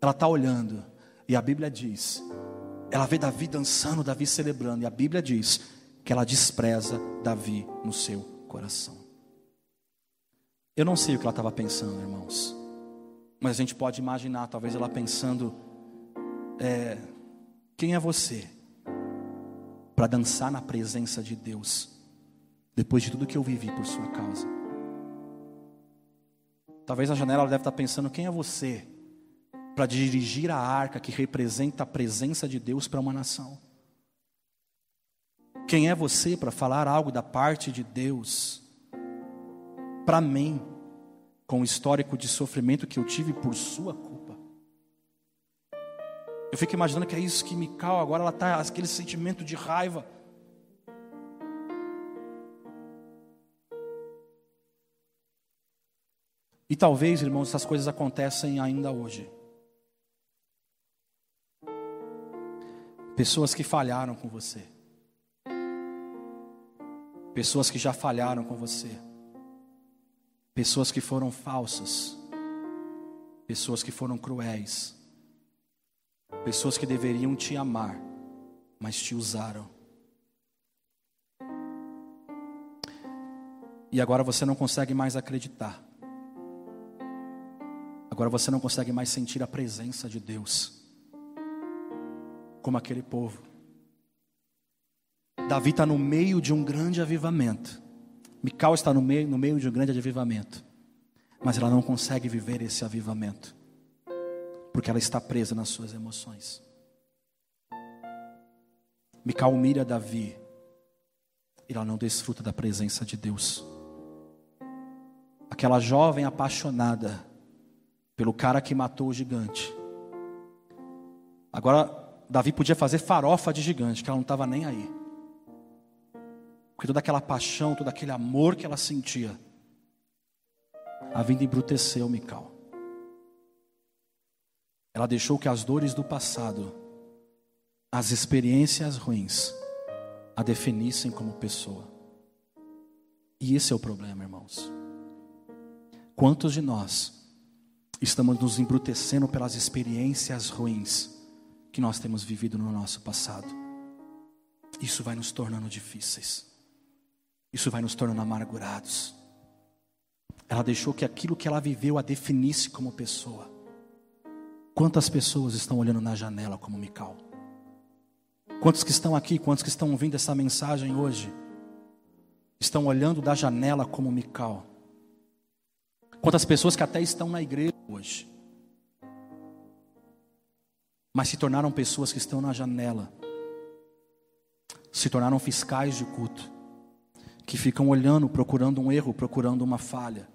Ela está olhando, e a Bíblia diz: ela vê Davi dançando, Davi celebrando, e a Bíblia diz que ela despreza Davi no seu coração. Eu não sei o que ela estava pensando, irmãos, mas a gente pode imaginar, talvez ela pensando: é, quem é você para dançar na presença de Deus, depois de tudo que eu vivi por sua causa? Talvez na janela ela deve estar pensando: quem é você para dirigir a arca que representa a presença de Deus para uma nação? Quem é você para falar algo da parte de Deus para mim, com o histórico de sofrimento que eu tive por sua? Eu fico imaginando que é isso que Mical agora ela está, aquele sentimento de raiva. E talvez, irmãos, essas coisas acontecem ainda hoje. Pessoas que falharam com você. Pessoas que já falharam com você. Pessoas que foram falsas. Pessoas que foram cruéis. Pessoas que deveriam te amar, mas te usaram. E agora você não consegue mais acreditar. Agora você não consegue mais sentir a presença de Deus. Como aquele povo. Davi está no meio de um grande avivamento. Mical está no meio, no meio de um grande avivamento. Mas ela não consegue viver esse avivamento. Porque ela está presa nas suas emoções. Mical humilha Davi. E ela não desfruta da presença de Deus. Aquela jovem apaixonada pelo cara que matou o gigante. Agora, Davi podia fazer farofa de gigante, que ela não estava nem aí. Porque toda aquela paixão, todo aquele amor que ela sentia, a vida embruteceu Mical. Ela deixou que as dores do passado, as experiências ruins, a definissem como pessoa. E esse é o problema, irmãos. Quantos de nós estamos nos embrutecendo pelas experiências ruins que nós temos vivido no nosso passado? Isso vai nos tornando difíceis. Isso vai nos tornando amargurados. Ela deixou que aquilo que ela viveu a definisse como pessoa. Quantas pessoas estão olhando na janela como Mical? Quantos que estão aqui, quantos que estão ouvindo essa mensagem hoje, estão olhando da janela como Mical? Quantas pessoas que até estão na igreja hoje, mas se tornaram pessoas que estão na janela, se tornaram fiscais de culto, que ficam olhando, procurando um erro, procurando uma falha,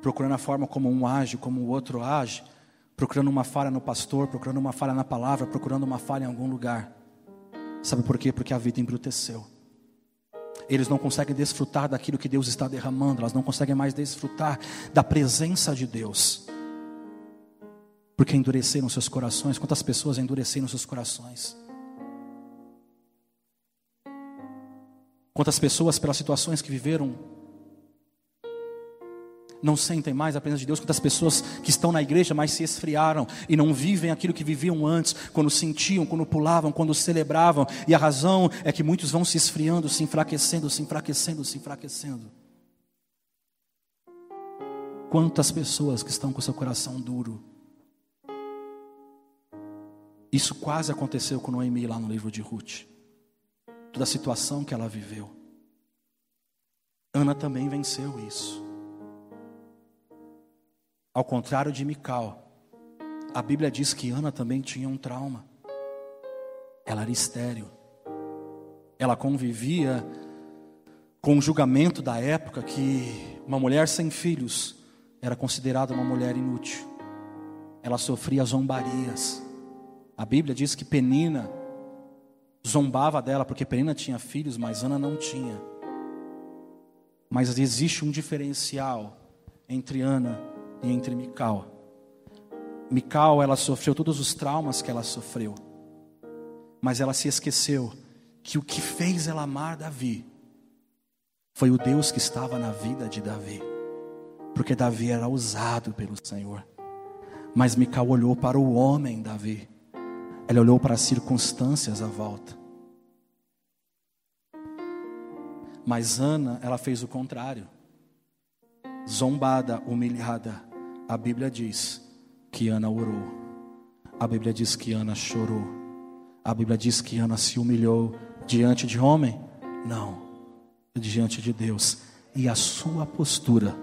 procurando a forma como um age, como o outro age, procurando uma falha no pastor, procurando uma falha na palavra, procurando uma falha em algum lugar. Sabe por quê? Porque a vida embruteceu. Eles não conseguem desfrutar daquilo que Deus está derramando, elas não conseguem mais desfrutar da presença de Deus. Porque endureceram seus corações. Quantas pessoas endureceram seus corações? Quantas pessoas, pelas situações que viveram, não sentem mais a presença de Deus, quantas pessoas que estão na igreja, mas se esfriaram e não vivem aquilo que viviam antes, quando sentiam, quando pulavam, quando celebravam, e a razão é que muitos vão se esfriando, se enfraquecendo, se enfraquecendo, se enfraquecendo. Quantas pessoas que estão com seu coração duro. Isso quase aconteceu com Noemi lá no livro de Ruth toda a situação que ela viveu. Ana também venceu isso. Ao contrário de Mical, a Bíblia diz que Ana também tinha um trauma. Ela era estéril. Ela convivia com o julgamento da época que uma mulher sem filhos era considerada uma mulher inútil. Ela sofria zombarias. A Bíblia diz que Penina zombava dela porque Penina tinha filhos, mas Ana não tinha. Mas existe um diferencial entre Ana e entre Mical. Mical, ela sofreu todos os traumas que ela sofreu. Mas ela se esqueceu que o que fez ela amar Davi foi o Deus que estava na vida de Davi. Porque Davi era usado pelo Senhor. Mas Mical olhou para o homem Davi ela olhou para as circunstâncias à volta. Mas Ana, ela fez o contrário. Zombada, humilhada, a Bíblia diz que Ana orou. A Bíblia diz que Ana chorou. A Bíblia diz que Ana se humilhou diante de homem? Não, diante de Deus. E a sua postura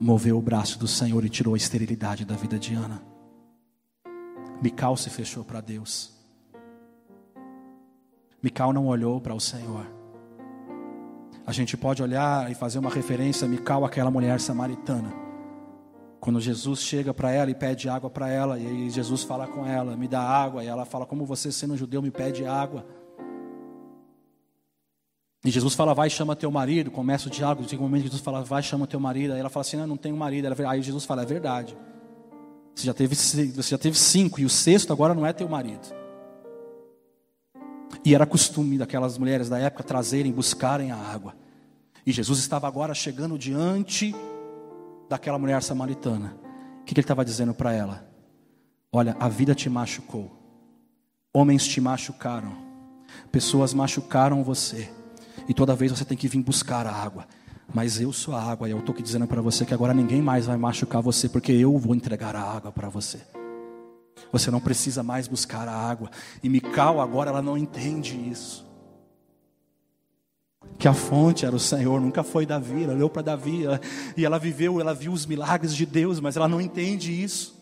moveu o braço do Senhor e tirou a esterilidade da vida de Ana. Mical se fechou para Deus. Mical não olhou para o Senhor. A gente pode olhar e fazer uma referência a Mical, aquela mulher samaritana. Quando Jesus chega para ela e pede água para ela, e aí Jesus fala com ela, me dá água, e ela fala, como você sendo judeu me pede água. E Jesus fala, vai chama teu marido, começa o diálogo, tem um momento que Jesus fala, vai chama teu marido, aí ela fala assim, não, não tenho marido, aí Jesus fala, é verdade. Você já, teve, você já teve cinco, e o sexto agora não é teu marido. E era costume daquelas mulheres da época trazerem, buscarem a água. E Jesus estava agora chegando diante daquela mulher samaritana. O que, ele estava dizendo para ela? Olha, a vida te machucou, homens te machucaram, pessoas machucaram você, e toda vez você tem que vir buscar a água. Mas eu sou a água, e eu estou aqui dizendo para você que agora ninguém mais vai machucar você, porque eu vou entregar a água para você. Você não precisa mais buscar a água. E Mical agora ela não entende isso. Que a fonte era o Senhor, nunca foi Davi. Ela olhou para Davi e ela viveu, ela viu os milagres de Deus, mas ela não entende isso.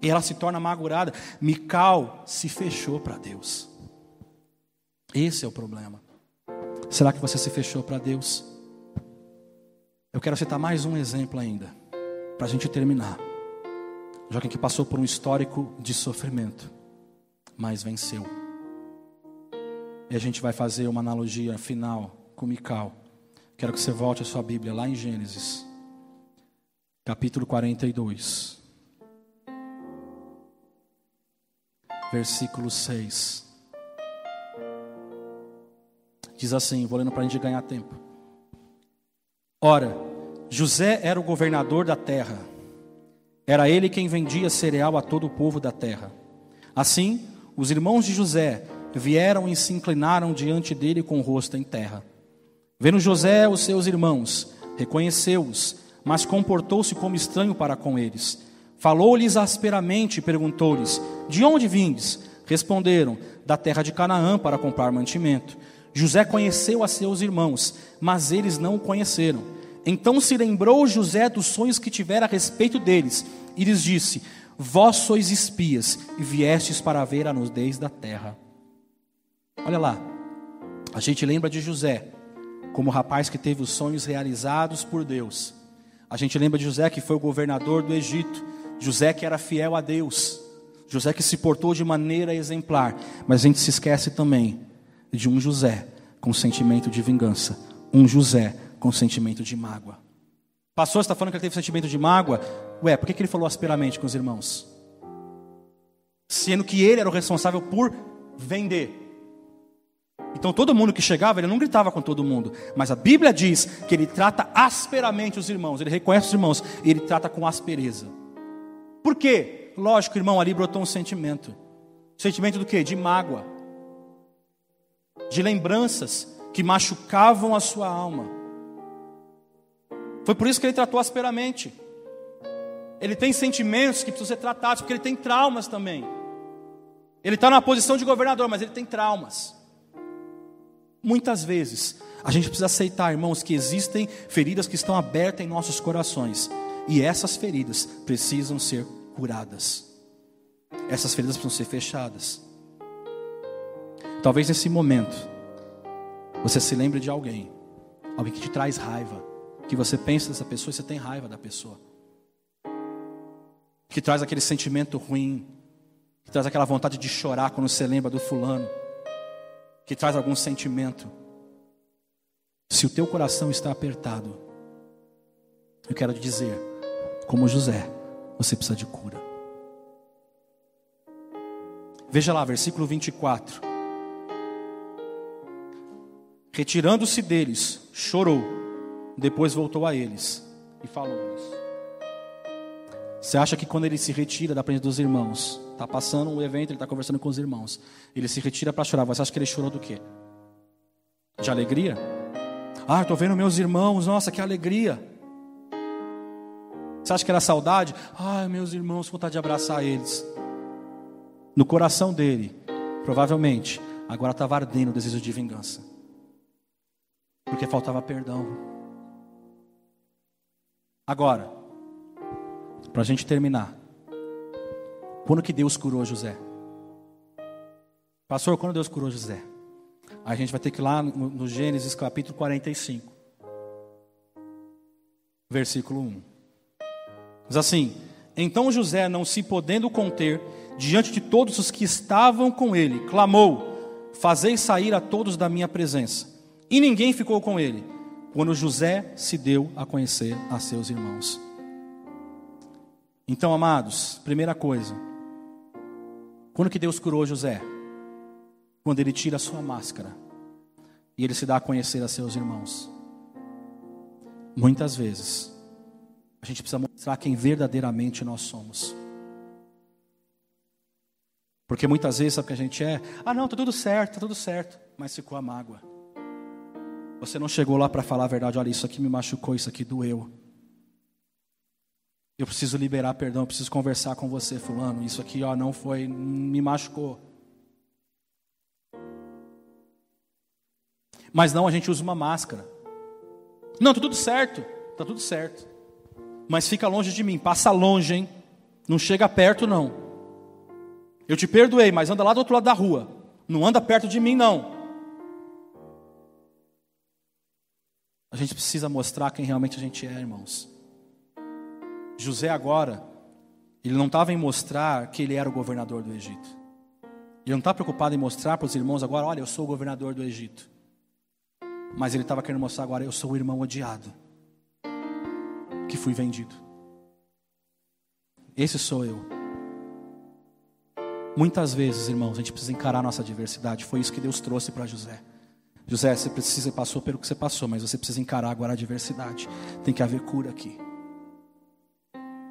E ela se torna amargurada. Mical se fechou para Deus. Esse é o problema. Será que você se fechou para Deus? Eu quero citar mais um exemplo ainda, para a gente terminar. Alguém que passou por um histórico de sofrimento, mas venceu. E a gente vai fazer uma analogia final com Mical. Quero que você volte a sua Bíblia lá em Gênesis, capítulo 42. versículo 6. Diz assim, vou lendo para a gente ganhar tempo. Ora, José era o governador da terra. Era ele quem vendia cereal a todo o povo da terra. Assim, os irmãos de José vieram e se inclinaram diante dele com o rosto em terra. Vendo José os seus irmãos, reconheceu-os, mas comportou-se como estranho para com eles Falou-lhes asperamente e perguntou-lhes: De onde vindes? Responderam: Da terra de Canaã para comprar mantimento. José conheceu a seus irmãos, mas eles não o conheceram. Então se lembrou José dos sonhos que tivera a respeito deles, e lhes disse: Vós sois espias e viestes para ver a nudez da terra. Olha lá, a gente lembra de José como rapaz que teve os sonhos realizados por Deus. A gente lembra de José que foi o governador do Egito José que era fiel a Deus, José que se portou de maneira exemplar, mas a gente se esquece também de um José com sentimento de vingança, um José com sentimento de mágoa. Pastor, está falando que ele teve sentimento de mágoa? Ué, por que, que ele falou asperamente com os irmãos? Sendo que ele era o responsável por vender. Então todo mundo que chegava, ele não gritava com todo mundo, mas a Bíblia diz que ele trata asperamente os irmãos, ele reconhece os irmãos e ele trata com aspereza. Por quê? Lógico, irmão, ali brotou um sentimento. Sentimento do quê? De mágoa. De lembranças que machucavam a sua alma. Foi por isso que ele tratou asperamente. Ele tem sentimentos que precisam ser tratados, porque ele tem traumas também. Ele está na posição de governador, mas ele tem traumas. Muitas vezes, a gente precisa aceitar, irmãos, que existem feridas que estão abertas em nossos corações. E essas feridas precisam ser curadas. Essas feridas precisam ser fechadas. Talvez nesse momento você se lembre de alguém, alguém que te traz raiva, que você pensa nessa pessoa e você tem raiva da pessoa. Que traz aquele sentimento ruim, que traz aquela vontade de chorar quando você lembra do fulano, que traz algum sentimento. Se o teu coração está apertado, eu quero te dizer, como José, você precisa de cura. Veja lá, versículo 24. Retirando-se deles, chorou, depois voltou a eles e falou-lhes. Você acha que quando ele se retira da presença dos irmãos, está passando um evento, ele está conversando com os irmãos, ele se retira para chorar, você acha que ele chorou do quê? De alegria? Ah, estou vendo meus irmãos, nossa, que alegria. Você acha que era saudade? Ai, meus irmãos, vontade de abraçar eles. No coração dele, provavelmente, agora estava ardendo o desejo de vingança. Porque faltava perdão. Agora, para a gente terminar. Quando que Deus curou José? Pastor, quando Deus curou José? A gente vai ter que ir lá no, Gênesis capítulo 45, versículo 1. Diz assim: Então José, não se podendo conter, diante de todos os que estavam com ele, clamou: Fazei sair a todos da minha presença. E ninguém ficou com ele, quando José se deu a conhecer a seus irmãos. Então, amados, primeira coisa, quando que Deus curou José? Quando ele tira a sua máscara e ele se dá a conhecer a seus irmãos. Muitas vezes, a gente precisa mostrar quem verdadeiramente nós somos. Porque muitas vezes sabe que a gente é, ah não, tá tudo certo, tá tudo certo, mas ficou a mágoa. Você não chegou lá para falar a verdade, olha, isso aqui me machucou, isso aqui doeu. Eu preciso liberar perdão, eu preciso conversar com você, fulano. Isso aqui, ó, não foi, me machucou. Mas não, a gente usa uma máscara. Não, tá tudo certo, tá tudo certo. Mas fica longe de mim, passa longe, hein? Não chega perto, não. Eu te perdoei, mas anda lá do outro lado da rua. Não anda perto de mim, não. A gente precisa mostrar quem realmente a gente é, irmãos. José agora, ele não estava em mostrar que ele era o governador do Egito. Ele não está preocupado em mostrar para os irmãos agora, olha, eu sou o governador do Egito. Mas ele estava querendo mostrar agora, eu sou o irmão odiado, que fui vendido. Esse sou eu. Muitas vezes, irmãos, a gente precisa encarar a nossa diversidade. Foi isso que Deus trouxe para José. José, você precisa, passou pelo que você passou, mas você precisa encarar agora a diversidade. Tem que haver cura aqui.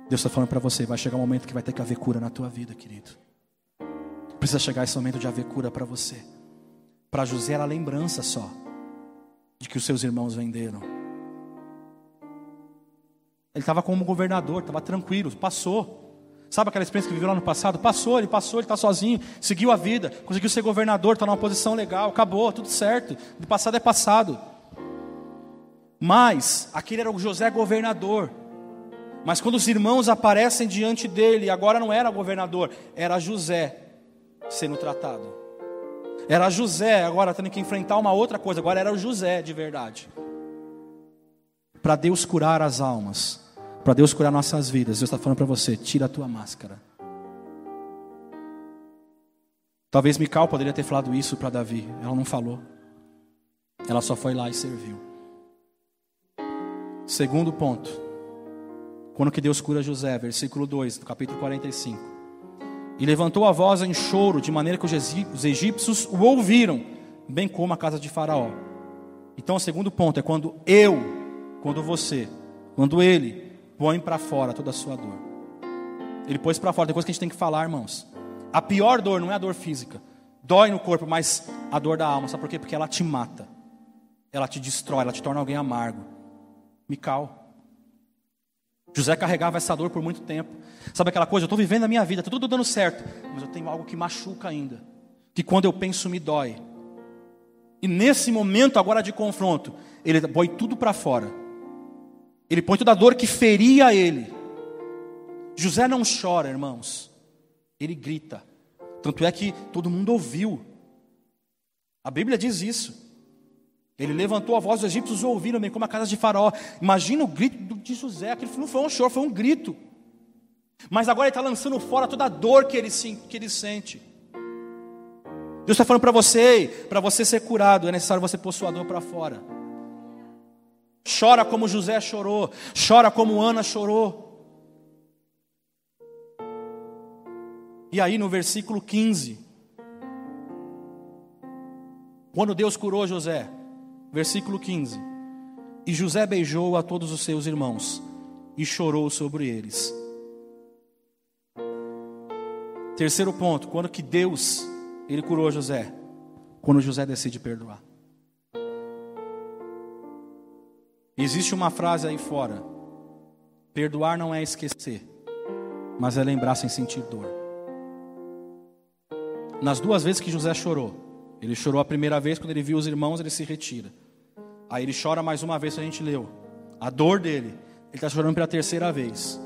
Deus está falando para você, vai chegar um momento que vai ter que haver cura na tua vida, querido. Precisa chegar esse momento de haver cura para você. Para José era lembrança só de que os seus irmãos venderam. Ele estava como governador, estava tranquilo, passou. Sabe aquela experiência que viveu lá no passado? Passou, ele passou, ele está sozinho, seguiu a vida, conseguiu ser governador, está numa posição legal, acabou, tudo certo. Do passado é passado. Mas, aquele era o José governador. Mas quando os irmãos aparecem diante dele, agora não era governador, era José sendo tratado. Era José, agora tendo que enfrentar uma outra coisa, agora era o José de verdade. Para Deus curar as almas, para Deus curar nossas vidas, Deus está falando para você: tira a tua máscara. Talvez Mical poderia ter falado isso para Davi, ela não falou. Ela só foi lá e serviu. Segundo ponto. Quando que Deus cura José, versículo 2, do capítulo 45. E levantou a voz em choro, de maneira que os egípcios o ouviram, bem como a casa de Faraó. Então, o segundo ponto é quando eu, quando você, quando ele põe para fora toda a sua dor. Ele pôs para fora, depois que a gente tem que falar, irmãos. A pior dor não é a dor física, dói no corpo, mas a dor da alma, sabe por quê? Porque ela te mata, ela te destrói, ela te torna alguém amargo. Mical. José carregava essa dor por muito tempo. Sabe aquela coisa? Eu estou vivendo a minha vida, está tudo dando certo, mas eu tenho algo que machuca ainda, que quando eu penso me dói. E nesse momento agora de confronto, ele põe tudo para fora. Ele põe toda a dor que feria ele. José não chora, irmãos. Ele grita. Tanto é que todo mundo ouviu. A Bíblia diz isso. Ele levantou a voz, os egípcios ouviram, como a casa de Faraó. Imagina o grito de José, aquilo não foi um choro, foi um grito. Mas agora ele está lançando fora toda a dor que ele, que ele sente. Deus está falando para você, para você ser curado, é necessário você pôr sua dor para fora. Chora como José chorou, chora como Ana chorou. E aí no versículo 15, quando Deus curou José, Versículo 15: E José beijou a todos os seus irmãos e chorou sobre eles. Terceiro ponto, quando que Deus ele curou José? Quando José decide perdoar. Existe uma frase aí fora: perdoar não é esquecer, mas é lembrar sem sentir dor. Nas duas vezes que José chorou, ele chorou a primeira vez, quando ele viu os irmãos, ele se retira. Aí ele chora mais uma vez, a gente leu. A dor dele. Ele está chorando pela terceira vez.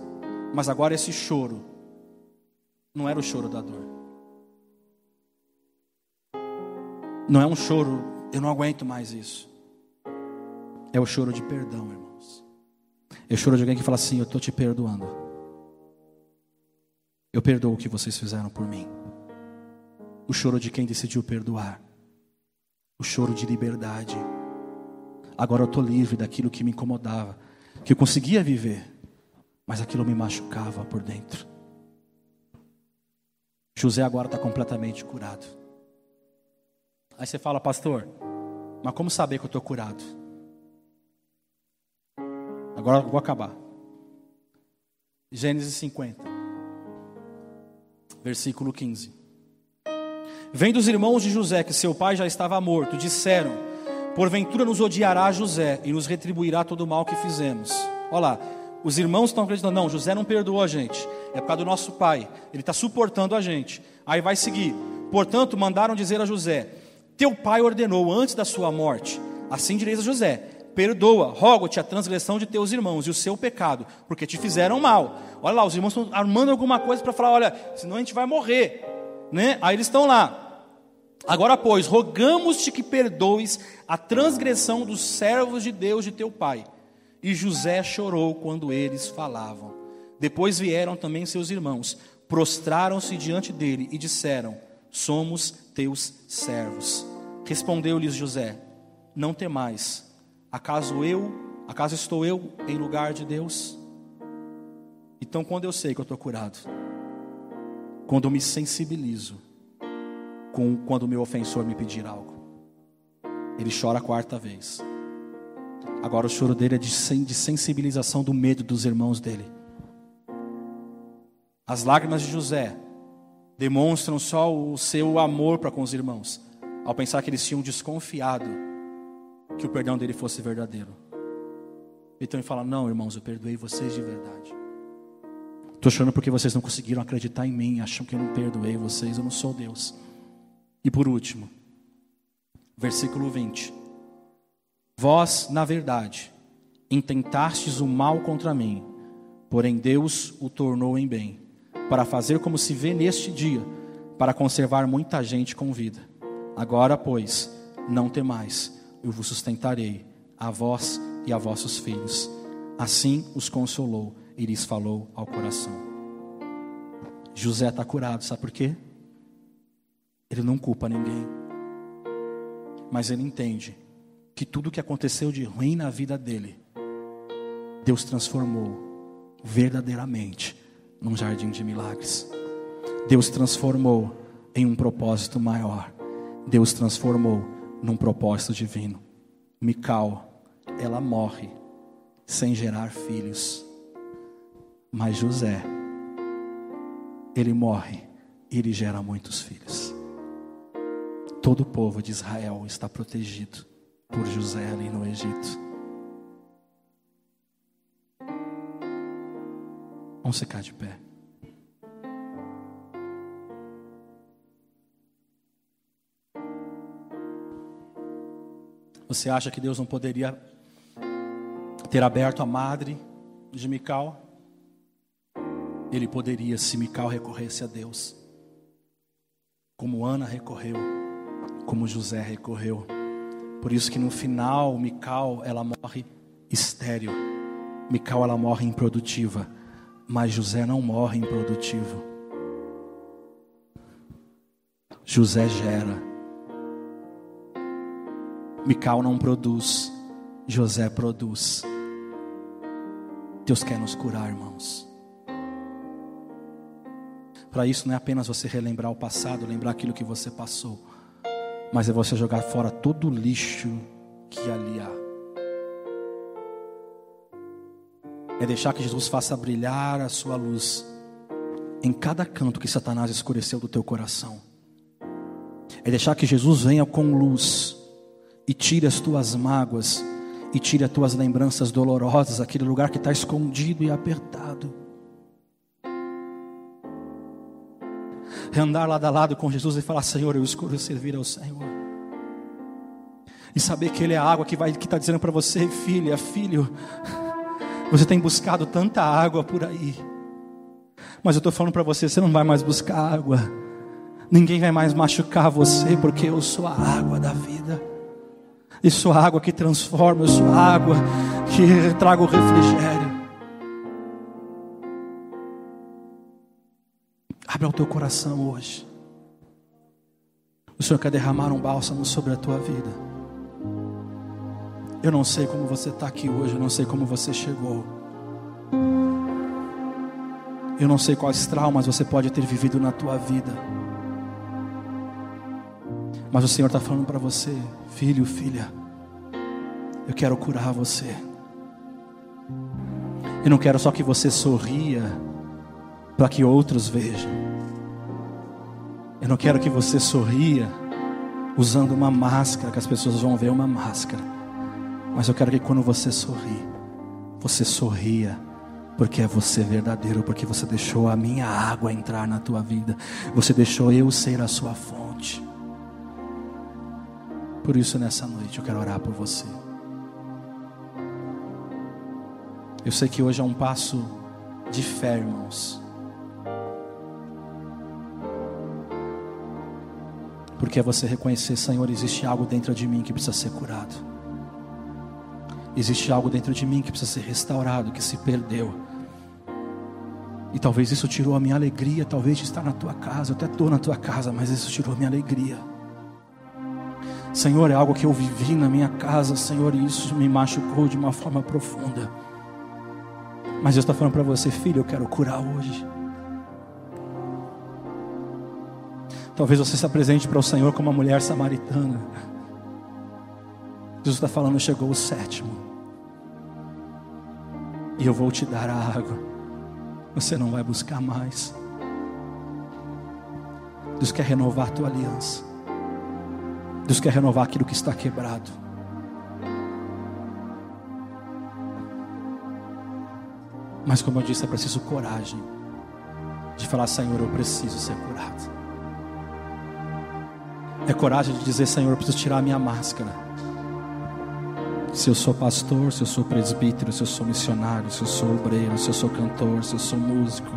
Mas agora esse choro não era o choro da dor. Não é um choro, eu não aguento mais isso. É o choro de perdão, irmãos. É o choro de alguém que fala assim: Eu estou te perdoando. Eu perdoo o que vocês fizeram por mim o choro de quem decidiu perdoar, o choro de liberdade. Agora eu estou livre daquilo que me incomodava, que eu conseguia viver, mas aquilo me machucava por dentro. José agora está completamente curado. Aí você fala, pastor, mas como saber que eu estou curado? Agora eu vou acabar. Gênesis 50, versículo 15. Vendo os irmãos de José que seu pai já estava morto, disseram: Porventura nos odiará José e nos retribuirá todo o mal que fizemos. Olha lá, os irmãos estão acreditando, não, José não perdoou a gente, é por causa do nosso pai, ele está suportando a gente. Aí vai seguir. Portanto, mandaram dizer a José: Teu pai ordenou antes da sua morte, assim direis a José: Perdoa, rogo-te a transgressão de teus irmãos e o seu pecado, porque te fizeram mal. Olha lá, os irmãos estão armando alguma coisa para falar: olha, senão a gente vai morrer. Né? Aí eles estão lá. Agora, pois, rogamos-te que perdoes a transgressão dos servos de Deus de teu pai e José chorou quando eles falavam. Depois vieram também seus irmãos, prostraram-se diante dele e disseram: Somos teus servos. Respondeu-lhes José: Não temais. Acaso eu, acaso estou eu em lugar de Deus? Então, quando eu sei que eu estou curado, quando eu me sensibilizo com quando o meu ofensor me pedir algo, ele chora a quarta vez. Agora o choro dele é de sensibilização do medo dos irmãos dele. As lágrimas de José demonstram só o seu amor para com os irmãos, ao pensar que eles tinham desconfiado que o perdão dele fosse verdadeiro. Então ele fala: Não, irmãos, eu perdoei vocês de verdade. Estou chorando porque vocês não conseguiram acreditar em mim, acham que eu não perdoei vocês, eu não sou Deus. E por último, versículo 20. Vós, na verdade, intentastes o mal contra mim, porém Deus o tornou em bem, para fazer como se vê neste dia, para conservar muita gente com vida. Agora, pois, não temais, eu vos sustentarei, a vós e a vossos filhos. Assim os consolou e lhes falou ao coração. José está curado, sabe por quê? Ele não culpa ninguém, mas ele entende que tudo o que aconteceu de ruim na vida dele, Deus transformou verdadeiramente num jardim de milagres. Deus transformou em um propósito maior. Deus transformou num propósito divino. Mical, ela morre sem gerar filhos. Mas José, ele morre e ele gera muitos filhos. Todo o povo de Israel está protegido por José ali no Egito. Vamos ficar de pé. Você acha que Deus não poderia ter aberto a madre de Mical? Ele poderia se Mical recorresse a Deus. Como Ana recorreu, como José recorreu. Por isso que no final, Mical, ela morre estéril. Mical, ela morre improdutiva. Mas José não morre improdutivo. José gera. Mical não produz. José produz. Deus quer nos curar, irmãos. Para isso não é apenas você relembrar o passado, lembrar aquilo que você passou mas é você jogar fora todo o lixo que ali há. É deixar que Jesus faça brilhar a sua luz em cada canto que Satanás escureceu do teu coração. É deixar que Jesus venha com luz e tire as tuas mágoas e tire as tuas lembranças dolorosas, aquele lugar que está escondido e apertado. Andar lado a lado com Jesus e falar: Senhor, eu escolho servir ao Senhor. E saber que Ele é a água que vai que está dizendo para você, filha, filho, você tem buscado tanta água por aí. Mas eu estou falando para você, você não vai mais buscar água. Ninguém vai mais machucar você, porque eu sou a água da vida. Eu sou a água que transforma, eu sou a água que traga o refrigério. Abra o teu coração hoje. O Senhor quer derramar um bálsamo sobre a tua vida. Eu não sei como você está aqui hoje, eu não sei como você chegou. Eu não sei quais traumas você pode ter vivido na tua vida. Mas o Senhor está falando para você, filho, filha, eu quero curar você. Eu não quero só que você sorria para que outros vejam. Eu não quero que você sorria usando uma máscara, que as pessoas vão ver uma máscara. Mas eu quero que quando você sorri, você sorria porque é você verdadeiro, porque você deixou a minha água entrar na tua vida, você deixou eu ser a sua fonte. Por isso, nessa noite, eu quero orar por você. Eu sei que hoje é um passo de fé, irmãos. Porque é você reconhecer, Senhor, existe algo dentro de mim que precisa ser curado. Existe algo dentro de mim que precisa ser restaurado, que se perdeu. E talvez isso tirou a minha alegria, talvez de estar na tua casa. Eu até estou na tua casa, mas isso tirou a minha alegria. Senhor, é algo que eu vivi na minha casa, Senhor, e isso me machucou de uma forma profunda. Mas Deus está falando para você, filho, eu quero curar hoje. Talvez você se apresente para o Senhor como uma mulher samaritana. Jesus está falando, chegou o sétimo. E eu vou te dar a água. Você não vai buscar mais. Deus quer renovar a tua aliança. Deus quer renovar aquilo que está quebrado. Mas como eu disse, é preciso coragem de falar, Senhor, eu preciso ser curado. É coragem de dizer, Senhor, eu preciso tirar a minha máscara. Se eu sou pastor, se eu sou presbítero, se eu sou missionário, se eu sou obreiro, se eu sou cantor, se eu sou músico.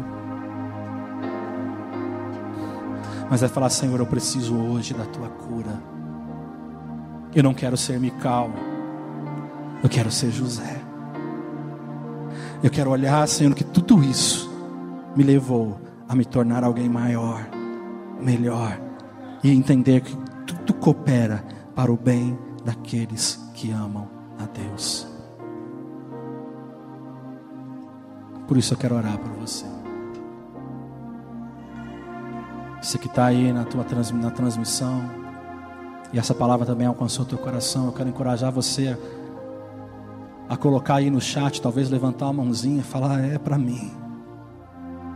Mas é falar, Senhor, eu preciso hoje da tua cura. Eu não quero ser Mical, eu quero ser José. Eu quero olhar, Senhor, que tudo isso me levou a me tornar alguém maior, melhor, e entender que tudo coopera para o bem daqueles que amam a Deus. Por isso eu quero orar por você. Você que está aí na tua na transmissão, e essa palavra também alcançou o teu coração, eu quero encorajar você a colocar aí no chat, talvez levantar a mãozinha e falar: é para mim.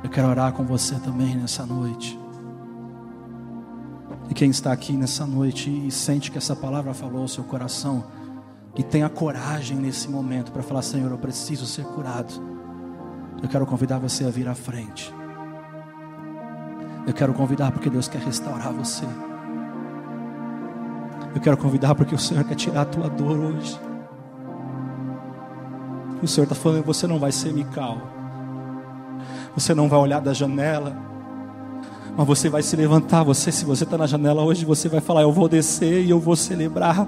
Eu quero orar com você também nessa noite. E quem está aqui nessa noite e sente que essa palavra falou ao seu coração, e tenha coragem nesse momento para falar: Senhor, eu preciso ser curado. Eu quero convidar você a vir à frente. Eu quero convidar porque Deus quer restaurar você. Eu quero convidar porque o Senhor quer tirar a tua dor hoje. O Senhor está falando, você não vai ser Mical. Você não vai olhar da janela. Mas você vai se levantar. Você, se você está na janela hoje, você vai falar: Eu vou descer e eu vou celebrar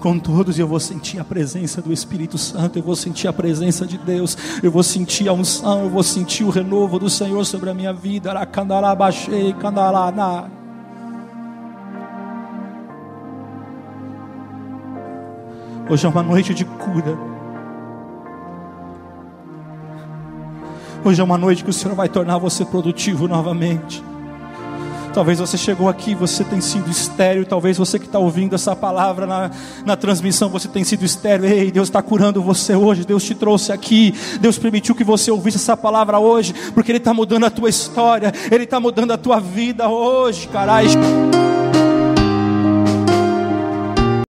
com todos. E eu vou sentir a presença do Espírito Santo. Eu vou sentir a presença de Deus. Eu vou sentir a unção. Eu vou sentir o renovo do Senhor sobre a minha vida. baixei, Hoje é uma noite de cura. Hoje é uma noite que o Senhor vai tornar você produtivo novamente. Talvez você chegou aqui, você tem sido estéreo. Talvez você que está ouvindo essa palavra na, na transmissão, você tem sido estéreo. Ei, Deus está curando você hoje. Deus te trouxe aqui. Deus permitiu que você ouvisse essa palavra hoje, porque Ele está mudando a tua história. Ele está mudando a tua vida hoje, caralho.